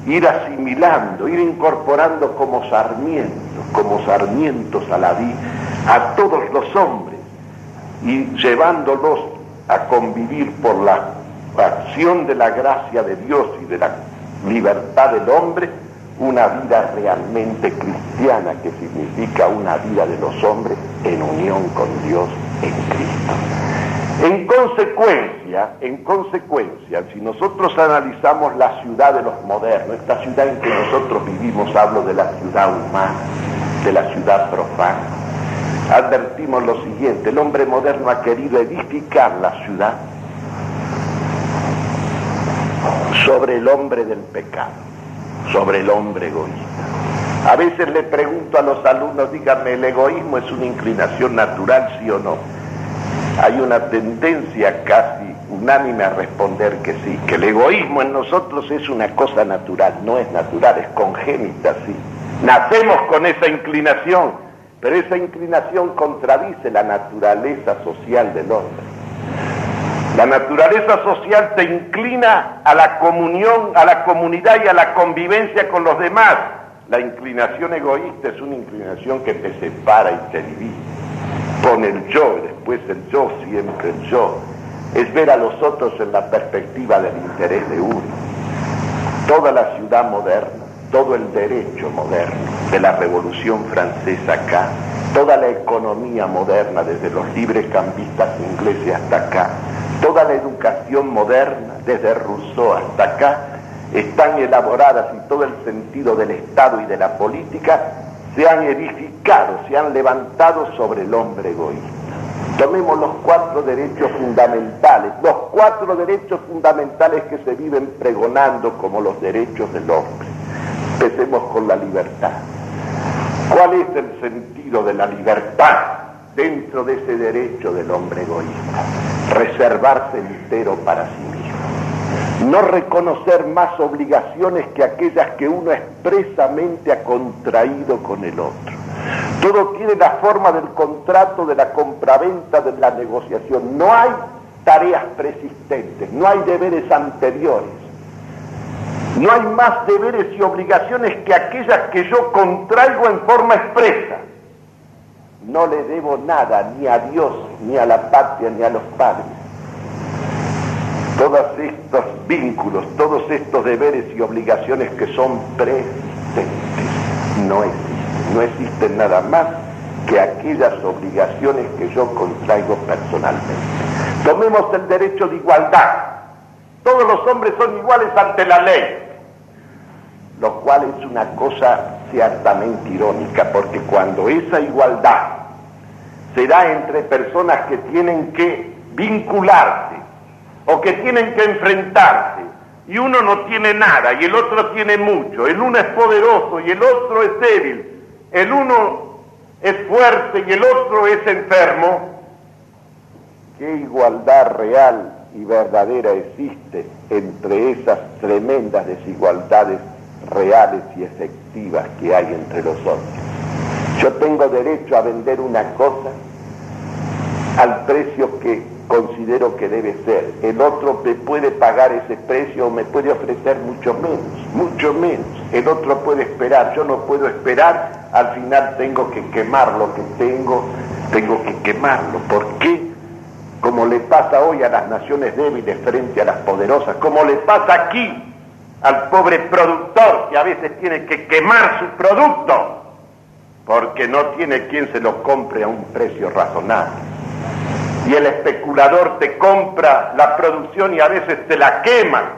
S3: ir asimilando, ir incorporando como sarmientos, como sarmientos a la vida, a todos los hombres. Y llevándolos a convivir por la acción de la gracia de Dios y de la libertad del hombre una vida realmente cristiana que significa una vida de los hombres en unión con Dios en Cristo. En consecuencia, en consecuencia, si nosotros analizamos la ciudad de los modernos, esta ciudad en que nosotros vivimos, hablo de la ciudad humana, de la ciudad profana, advertimos lo siguiente, el hombre moderno ha querido edificar la ciudad sobre el hombre del pecado sobre el hombre egoísta. A veces le pregunto a los alumnos, díganme, ¿el egoísmo es una inclinación natural, sí o no? Hay una tendencia casi unánime a responder que sí, que el egoísmo en nosotros es una cosa natural, no es natural, es congénita, sí. Nacemos con esa inclinación, pero esa inclinación contradice la naturaleza social del hombre. La naturaleza social te inclina a la comunión, a la comunidad y a la convivencia con los demás. La inclinación egoísta es una inclinación que te separa y te divide. Con el yo, y después el yo, siempre el yo. Es ver a los otros en la perspectiva del interés de uno. Toda la ciudad moderna, todo el derecho moderno de la Revolución Francesa acá, toda la economía moderna, desde los libres cambistas ingleses hasta acá, toda la educación moderna, desde Rousseau hasta acá, están elaboradas y todo el sentido del Estado y de la política se han edificado, se han levantado sobre el hombre egoísta. Tomemos los cuatro derechos fundamentales, los cuatro derechos fundamentales que se viven pregonando como los derechos del hombre. Empecemos con la libertad. ¿Cuál es el sentido de la libertad dentro de ese derecho del hombre egoísta? Reservarse entero para sí mismo. No reconocer más obligaciones que aquellas que uno expresamente ha contraído con el otro. Todo tiene la forma del contrato, de la compraventa, de la negociación. No hay tareas persistentes, no hay deberes anteriores. No hay más deberes y obligaciones que aquellas que yo contraigo en forma expresa. No le debo nada ni a Dios, ni a la patria, ni a los padres. Todos estos vínculos, todos estos deberes y obligaciones que son preexistentes, no existen. No existen nada más que aquellas obligaciones que yo contraigo personalmente. Tomemos el derecho de igualdad. Todos los hombres son iguales ante la ley lo cual es una cosa ciertamente irónica, porque cuando esa igualdad se da entre personas que tienen que vincularse o que tienen que enfrentarse, y uno no tiene nada y el otro tiene mucho, el uno es poderoso y el otro es débil, el uno es fuerte y el otro es enfermo, ¿qué igualdad real y verdadera existe entre esas tremendas desigualdades reales y efectivas que hay entre los hombres. Yo tengo derecho a vender una cosa al precio que considero que debe ser. El otro me puede pagar ese precio o me puede ofrecer mucho menos, mucho menos. El otro puede esperar, yo no puedo esperar, al final tengo que quemar lo que tengo, tengo que quemarlo. ¿Por qué? Como le pasa hoy a las naciones débiles frente a las poderosas, como le pasa aquí al pobre productor que a veces tiene que quemar su producto porque no tiene quien se lo compre a un precio razonable. Y el especulador te compra la producción y a veces te la quema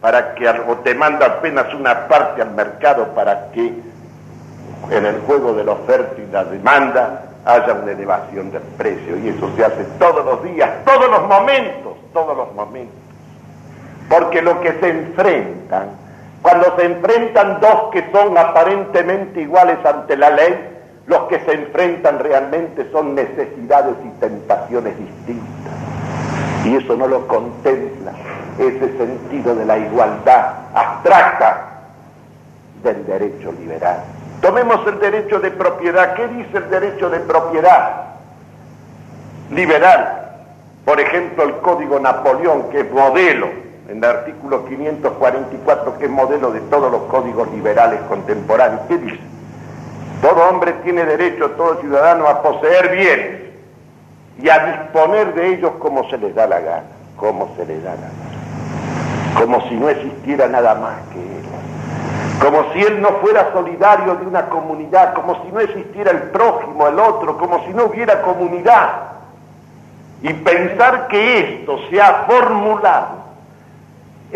S3: para que o te manda apenas una parte al mercado para que en el juego de la oferta y la demanda haya una elevación del precio. Y eso se hace todos los días, todos los momentos, todos los momentos. Porque lo que se enfrentan, cuando se enfrentan dos que son aparentemente iguales ante la ley, los que se enfrentan realmente son necesidades y tentaciones distintas. Y eso no lo contempla ese sentido de la igualdad abstracta del derecho liberal. Tomemos el derecho de propiedad. ¿Qué dice el derecho de propiedad liberal? Por ejemplo, el Código Napoleón, que es modelo en el artículo 544, que es modelo de todos los códigos liberales contemporáneos. ¿Qué dice? Todo hombre tiene derecho, todo ciudadano, a poseer bienes y a disponer de ellos como se les da la gana, como se les da la gana. Como si no existiera nada más que él. Como si él no fuera solidario de una comunidad, como si no existiera el prójimo, el otro, como si no hubiera comunidad. Y pensar que esto se ha formulado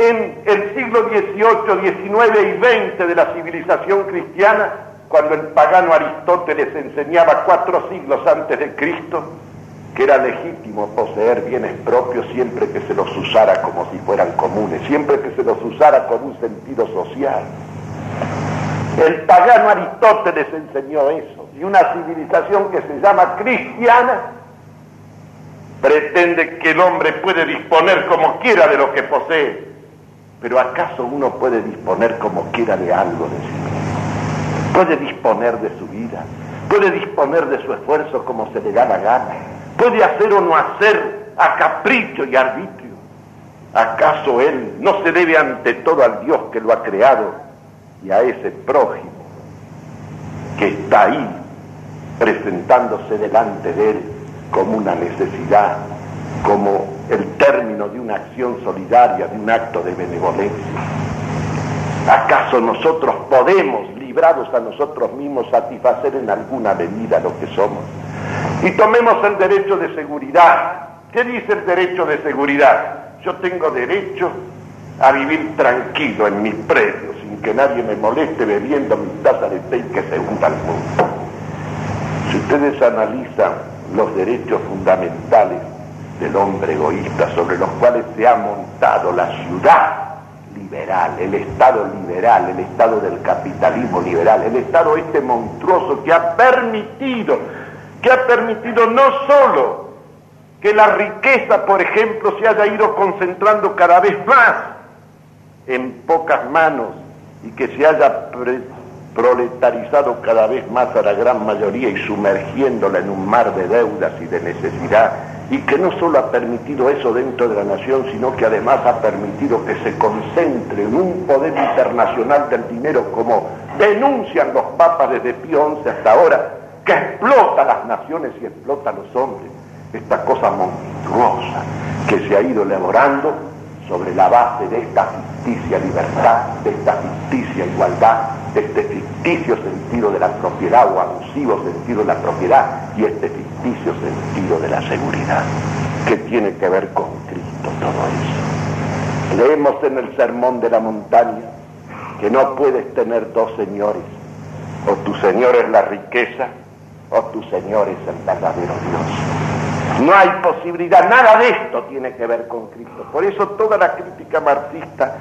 S3: en el siglo XVIII, XIX y XX de la civilización cristiana, cuando el pagano Aristóteles enseñaba cuatro siglos antes de Cristo que era legítimo poseer bienes propios siempre que se los usara como si fueran comunes, siempre que se los usara con un sentido social. El pagano Aristóteles enseñó eso y una civilización que se llama cristiana pretende que el hombre puede disponer como quiera de lo que posee pero ¿acaso uno puede disponer como quiera de algo de sí Puede disponer de su vida, puede disponer de su esfuerzo como se le da la gana, puede hacer o no hacer a capricho y arbitrio. ¿Acaso él no se debe ante todo al Dios que lo ha creado y a ese prójimo que está ahí presentándose delante de él como una necesidad, como el término de una acción solidaria, de un acto de benevolencia. ¿Acaso nosotros podemos, librados a nosotros mismos, satisfacer en alguna medida lo que somos? Y tomemos el derecho de seguridad. ¿Qué dice el derecho de seguridad? Yo tengo derecho a vivir tranquilo en mis predios, sin que nadie me moleste bebiendo mi taza de té y que se hunda el mundo. Si ustedes analizan los derechos fundamentales del hombre egoísta sobre los cuales se ha montado la ciudad liberal, el Estado liberal, el Estado del capitalismo liberal, el Estado este monstruoso que ha permitido, que ha permitido no solo que la riqueza, por ejemplo, se haya ido concentrando cada vez más en pocas manos y que se haya proletarizado cada vez más a la gran mayoría y sumergiéndola en un mar de deudas y de necesidad, y que no solo ha permitido eso dentro de la nación, sino que además ha permitido que se concentre en un poder internacional del dinero, como denuncian los papas desde Pío XI hasta ahora, que explota las naciones y explota a los hombres. Esta cosa monstruosa que se ha ido elaborando sobre la base de esta ficticia libertad, de esta ficticia igualdad, de este ficticio sentido de la propiedad o abusivo sentido de la propiedad y este ficticio sentido de la seguridad. ¿Qué tiene que ver con Cristo todo eso? Leemos en el Sermón de la Montaña que no puedes tener dos señores, o tu Señor es la riqueza, o tu Señor es el verdadero Dios. No hay posibilidad, nada de esto tiene que ver con Cristo. Por eso toda la crítica marxista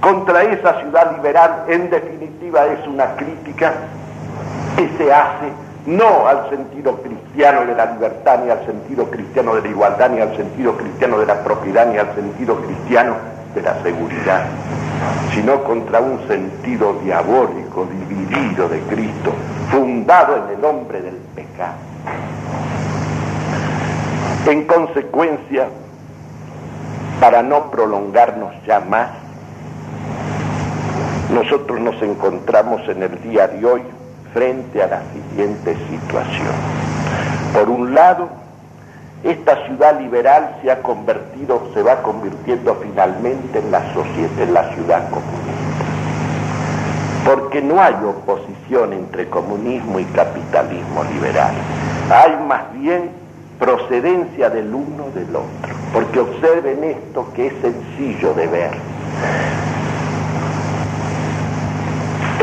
S3: contra esa ciudad liberal, en definitiva, es una crítica que se hace no al sentido cristiano de la libertad, ni al sentido cristiano de la igualdad, ni al sentido cristiano de la propiedad, ni al sentido cristiano de la seguridad, sino contra un sentido diabólico, dividido de Cristo, fundado en el hombre del pecado. En consecuencia, para no prolongarnos ya más, nosotros nos encontramos en el día de hoy frente a la siguiente situación. Por un lado, esta ciudad liberal se ha convertido, se va convirtiendo finalmente en la, sociedad, en la ciudad comunista. Porque no hay oposición entre comunismo y capitalismo liberal. Hay más bien procedencia del uno del otro. Porque observen esto que es sencillo de ver.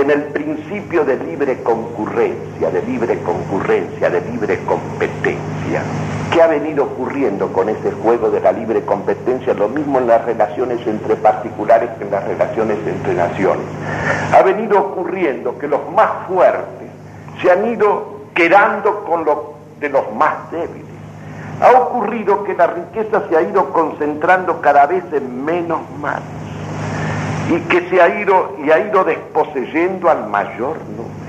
S3: En el principio de libre concurrencia, de libre concurrencia, de libre competencia, ¿qué ha venido ocurriendo con ese juego de la libre competencia? Lo mismo en las relaciones entre particulares que en las relaciones entre naciones. Ha venido ocurriendo que los más fuertes se han ido quedando con lo de los más débiles ha ocurrido que la riqueza se ha ido concentrando cada vez en menos manos y que se ha ido y ha ido desposeyendo al mayor número.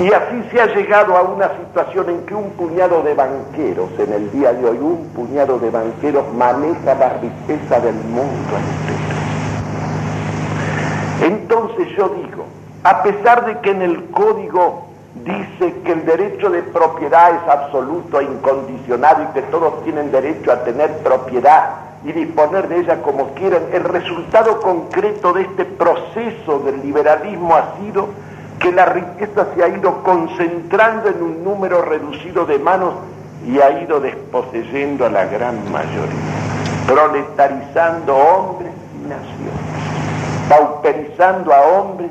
S3: Y así se ha llegado a una situación en que un puñado de banqueros, en el día de hoy, un puñado de banqueros maneja la riqueza del mundo entero. Entonces yo digo, a pesar de que en el código dice que el derecho de propiedad es absoluto e incondicionado y que todos tienen derecho a tener propiedad y disponer de ella como quieran, el resultado concreto de este proceso del liberalismo ha sido que la riqueza se ha ido concentrando en un número reducido de manos y ha ido desposeyendo a la gran mayoría, proletarizando hombres y naciones, pauperizando a hombres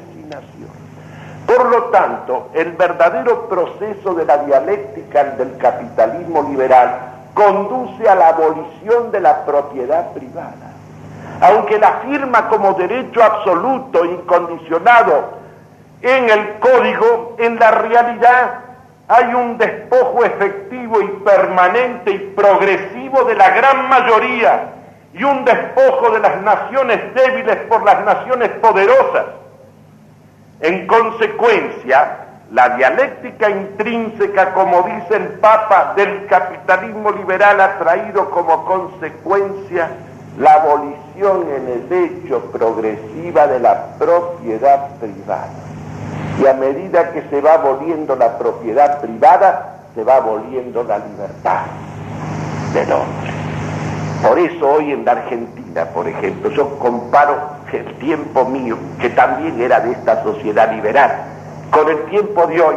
S3: por lo tanto, el verdadero proceso de la dialéctica del capitalismo liberal conduce a la abolición de la propiedad privada. Aunque la firma como derecho absoluto, incondicionado en el código, en la realidad hay un despojo efectivo y permanente y progresivo de la gran mayoría y un despojo de las naciones débiles por las naciones poderosas en consecuencia, la dialéctica intrínseca, como dice el Papa, del capitalismo liberal ha traído como consecuencia la abolición en el hecho progresiva de la propiedad privada. Y a medida que se va aboliendo la propiedad privada, se va aboliendo la libertad del hombre. Por eso hoy en la Argentina, por ejemplo, yo comparo el tiempo mío, que también era de esta sociedad liberal, con el tiempo de hoy.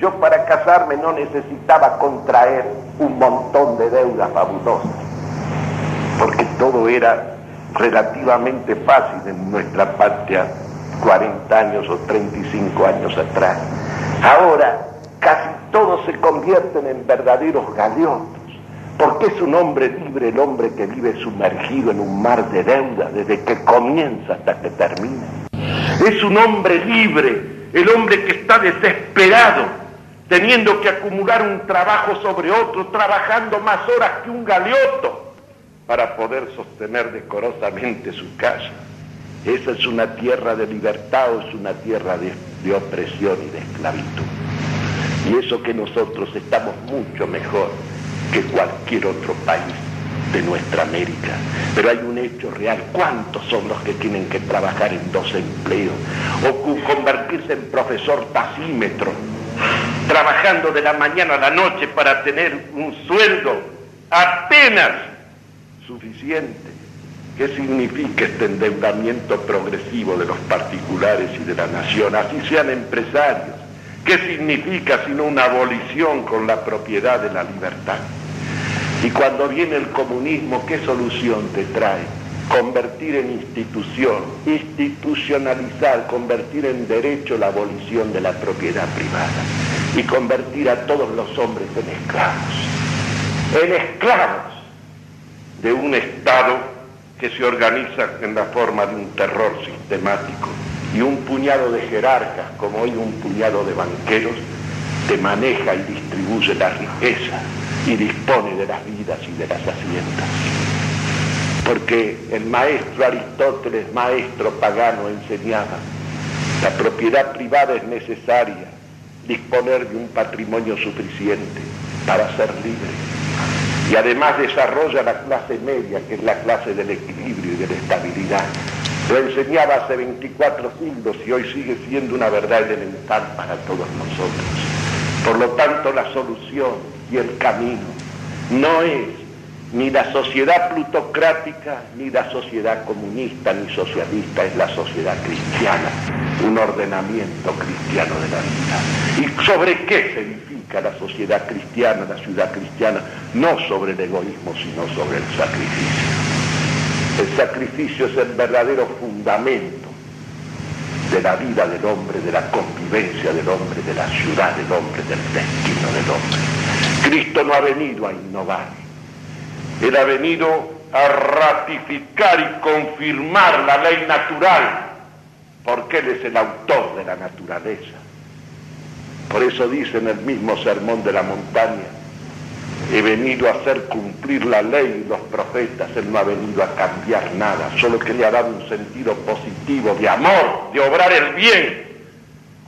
S3: Yo para casarme no necesitaba contraer un montón de deudas fabulosas, porque todo era relativamente fácil en nuestra patria 40 años o 35 años atrás. Ahora casi todos se convierten en verdaderos galeotos, porque es un hombre libre el hombre que vive sumergido en un mar de deuda desde que comienza hasta que termina. Es un hombre libre el hombre que está desesperado, teniendo que acumular un trabajo sobre otro, trabajando más horas que un galeoto para poder sostener decorosamente su casa. Esa es una tierra de libertad o es una tierra de, de opresión y de esclavitud. Y eso que nosotros estamos mucho mejor que cualquier otro país de nuestra América. Pero hay un hecho real. ¿Cuántos son los que tienen que trabajar en dos empleos? O convertirse en profesor tasímetro, trabajando de la mañana a la noche para tener un sueldo apenas suficiente ¿Qué significa este endeudamiento progresivo de los particulares y de la nación, así sean empresarios? ¿Qué significa sino una abolición con la propiedad de la libertad? Y cuando viene el comunismo, ¿qué solución te trae? Convertir en institución, institucionalizar, convertir en derecho la abolición de la propiedad privada y convertir a todos los hombres en esclavos, en esclavos de un Estado que se organiza en la forma de un terror sistemático y un puñado de jerarcas, como hoy un puñado de banqueros, te maneja y distribuye la riqueza y dispone de las vidas y de las haciendas. Porque el maestro Aristóteles, maestro pagano, enseñaba, la propiedad privada es necesaria, disponer de un patrimonio suficiente para ser libre y además desarrolla la clase media, que es la clase del equilibrio y de la estabilidad. Lo enseñaba hace 24 siglos y hoy sigue siendo una verdad elemental para todos nosotros. Por lo tanto, la solución y el camino no es ni la sociedad plutocrática, ni la sociedad comunista, ni socialista, es la sociedad cristiana, un ordenamiento cristiano de la vida. ¿Y sobre qué se edifica? la sociedad cristiana, la ciudad cristiana, no sobre el egoísmo, sino sobre el sacrificio. El sacrificio es el verdadero fundamento de la vida del hombre, de la convivencia del hombre, de la ciudad del hombre, del destino del hombre. Cristo no ha venido a innovar, Él ha venido a ratificar y confirmar la ley natural, porque Él es el autor de la naturaleza. Por eso dice en el mismo sermón de la montaña, he venido a hacer cumplir la ley y los profetas, él no ha venido a cambiar nada, solo que le ha dado un sentido positivo de amor, de obrar el bien,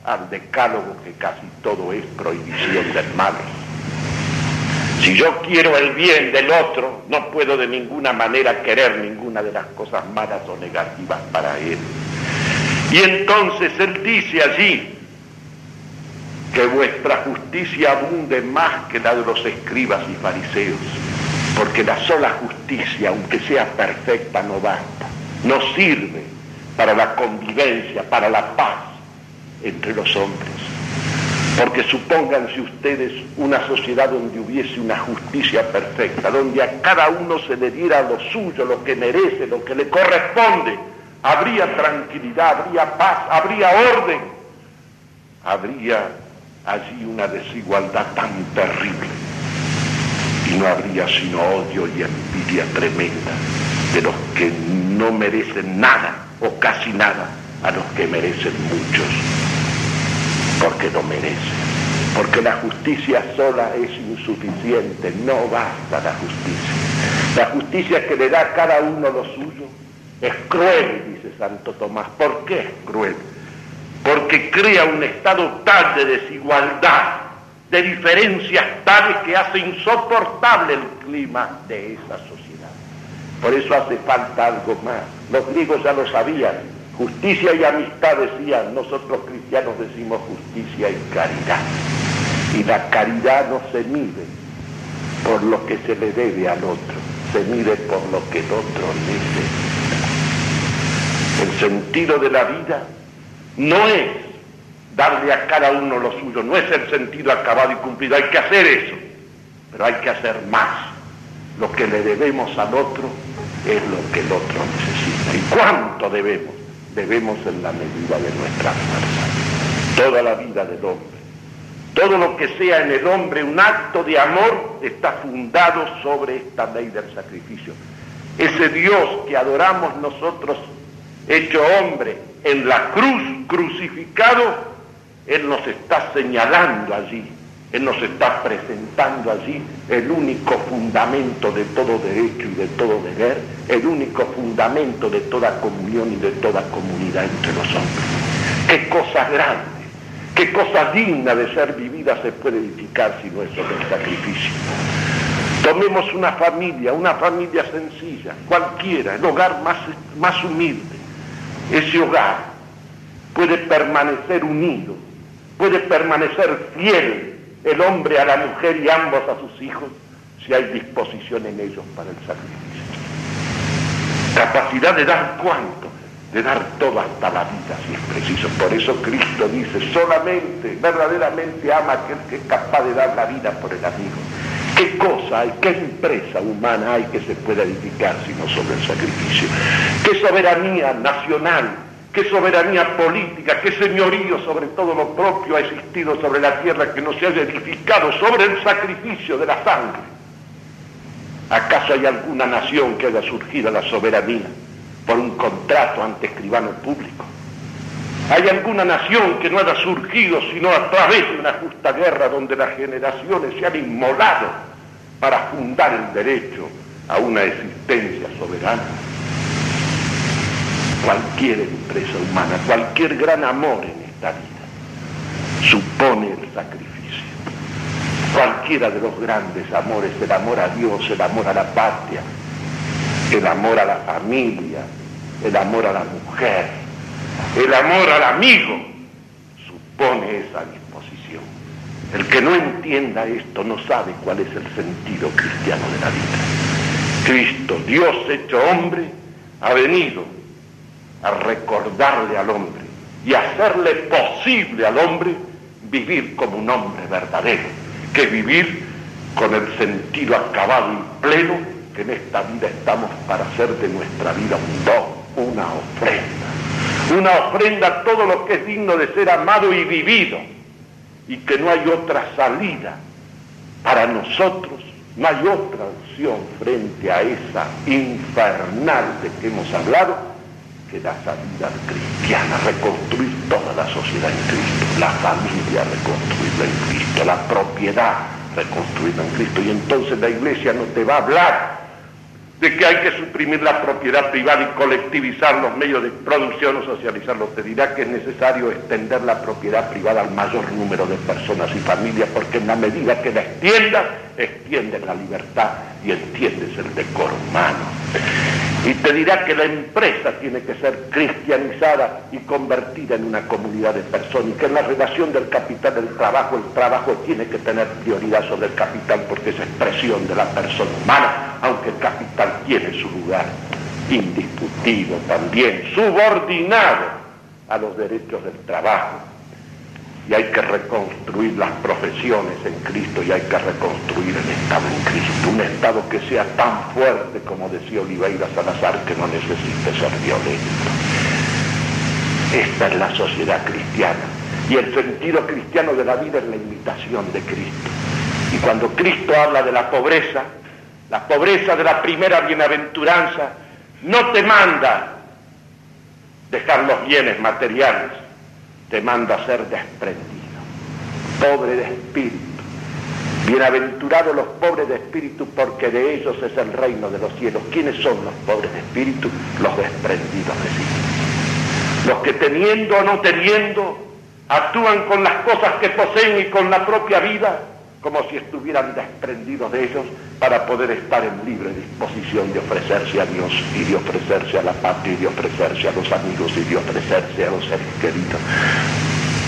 S3: al decálogo que casi todo es prohibición del mal. Si yo quiero el bien del otro, no puedo de ninguna manera querer ninguna de las cosas malas o negativas para él. Y entonces él dice allí, que vuestra justicia abunde más que la de los escribas y fariseos, porque la sola justicia, aunque sea perfecta, no basta, no sirve para la convivencia, para la paz entre los hombres. Porque supónganse ustedes una sociedad donde hubiese una justicia perfecta, donde a cada uno se le diera lo suyo, lo que merece, lo que le corresponde, habría tranquilidad, habría paz, habría orden, habría allí una desigualdad tan terrible y no habría sino odio y envidia tremenda de los que no merecen nada o casi nada a los que merecen muchos, porque no merecen. Porque la justicia sola es insuficiente, no basta la justicia. La justicia que le da a cada uno lo suyo es cruel, dice Santo Tomás. ¿Por qué es cruel? Porque crea un estado tal de desigualdad, de diferencias tales que hace insoportable el clima de esa sociedad. Por eso hace falta algo más. Los griegos ya lo sabían, Justicia y amistad decían, nosotros cristianos decimos justicia y caridad. Y la caridad no se mide por lo que se le debe al otro, se mide por lo que el otro necesita. El sentido de la vida no es darle a cada uno lo suyo, no es el sentido acabado y cumplido, hay que hacer eso, pero hay que hacer más. Lo que le debemos al otro es lo que el otro necesita. ¿Y cuánto debemos? Debemos en la medida de nuestra fuerza. Toda la vida del hombre. Todo lo que sea en el hombre un acto de amor está fundado sobre esta ley del sacrificio. Ese Dios que adoramos nosotros, hecho hombre, en la cruz, crucificado, Él nos está señalando allí él nos está presentando allí el único fundamento de todo derecho y de todo deber, el único fundamento de toda comunión y de toda comunidad entre los hombres. Qué cosa grande, qué cosa digna de ser vivida se puede edificar si no es sobre el sacrificio. Tomemos una familia, una familia sencilla, cualquiera, el hogar más, más humilde. Ese hogar puede permanecer unido, puede permanecer fiel el hombre a la mujer y ambos a sus hijos, si hay disposición en ellos para el sacrificio. Capacidad de dar cuánto, de dar todo hasta la vida si es preciso. Por eso Cristo dice, solamente, verdaderamente ama aquel que es capaz de dar la vida por el amigo. ¿Qué cosa hay, qué empresa humana hay que se pueda edificar sino sobre el sacrificio? ¿Qué soberanía nacional qué soberanía política, qué señorío sobre todo lo propio ha existido sobre la tierra que no se haya edificado sobre el sacrificio de la sangre. ¿Acaso hay alguna nación que haya surgido la soberanía por un contrato ante escribano público? ¿Hay alguna nación que no haya surgido sino a través de una justa guerra donde las generaciones se han inmolado para fundar el derecho a una existencia soberana? cualquier empresa humana, cualquier gran amor en esta vida, supone el sacrificio. Cualquiera de los grandes amores, el amor a Dios, el amor a la patria, el amor a la familia, el amor a la mujer, el amor al amigo, supone esa disposición. El que no entienda esto no sabe cuál es el sentido cristiano de la vida. Cristo, Dios hecho hombre, ha venido a recordarle al hombre y hacerle posible al hombre vivir como un hombre verdadero, que vivir con el sentido acabado y pleno que en esta vida estamos para hacer de nuestra vida un don, una ofrenda, una ofrenda a todo lo que es digno de ser amado y vivido, y que no hay otra salida para nosotros, no hay otra opción frente a esa infernal de que hemos hablado, la salida cristiana, reconstruir toda la sociedad en Cristo, la familia reconstruirla en Cristo, la propiedad reconstruirla en Cristo. Y entonces la iglesia no te va a hablar de que hay que suprimir la propiedad privada y colectivizar los medios de producción o socializarlos. Te dirá que es necesario extender la propiedad privada al mayor número de personas y familias, porque en la medida que la extiendas, extiendes la libertad y entiendes el decoro humano y te dirá que la empresa tiene que ser cristianizada y convertida en una comunidad de personas y que en la relación del capital del trabajo, el trabajo tiene que tener prioridad sobre el capital porque es expresión de la persona humana, aunque el tiene su lugar indiscutido también, subordinado a los derechos del trabajo y hay que reconstruir las profesiones en Cristo y hay que reconstruir el Estado en Cristo. Un Estado que sea tan fuerte como decía Oliveira Salazar que no necesite ser violento. Esta es la sociedad cristiana y el sentido cristiano de la vida es la imitación de Cristo. Y cuando Cristo habla de la pobreza, la pobreza de la primera bienaventuranza, no te manda dejar los bienes materiales, te manda ser desprendido, pobre de espíritu. Bienaventurados los pobres de espíritu, porque de ellos es el reino de los cielos. ¿Quiénes son los pobres de espíritu? Los desprendidos de sí. Los que teniendo o no teniendo, actúan con las cosas que poseen y con la propia vida como si estuvieran desprendidos de ellos para poder estar en libre disposición de ofrecerse a Dios y de ofrecerse a la patria y de ofrecerse a los amigos y de ofrecerse a los seres queridos.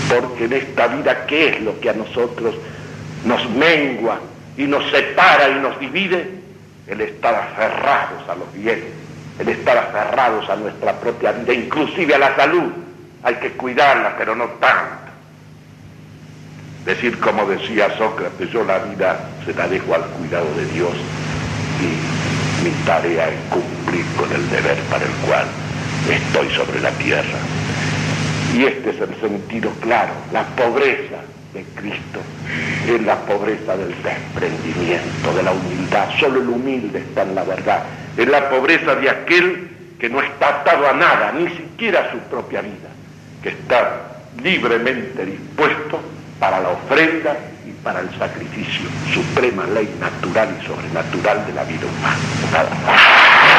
S3: Porque en esta vida, ¿qué es lo que a nosotros nos mengua y nos separa y nos divide? El estar aferrados a los bienes, el estar aferrados a nuestra propia vida, inclusive a la salud. Hay que cuidarla, pero no tanto Decir como decía Sócrates, yo la vida se la dejo al cuidado de Dios y mi tarea es cumplir con el deber para el cual estoy sobre la tierra. Y este es el sentido claro, la pobreza de Cristo es la pobreza del desprendimiento, de la humildad. Solo el humilde está en la verdad. Es la pobreza de aquel que no está atado a nada, ni siquiera a su propia vida, que está libremente dispuesto para la ofrenda y para el sacrificio, suprema ley natural y sobrenatural de la vida humana.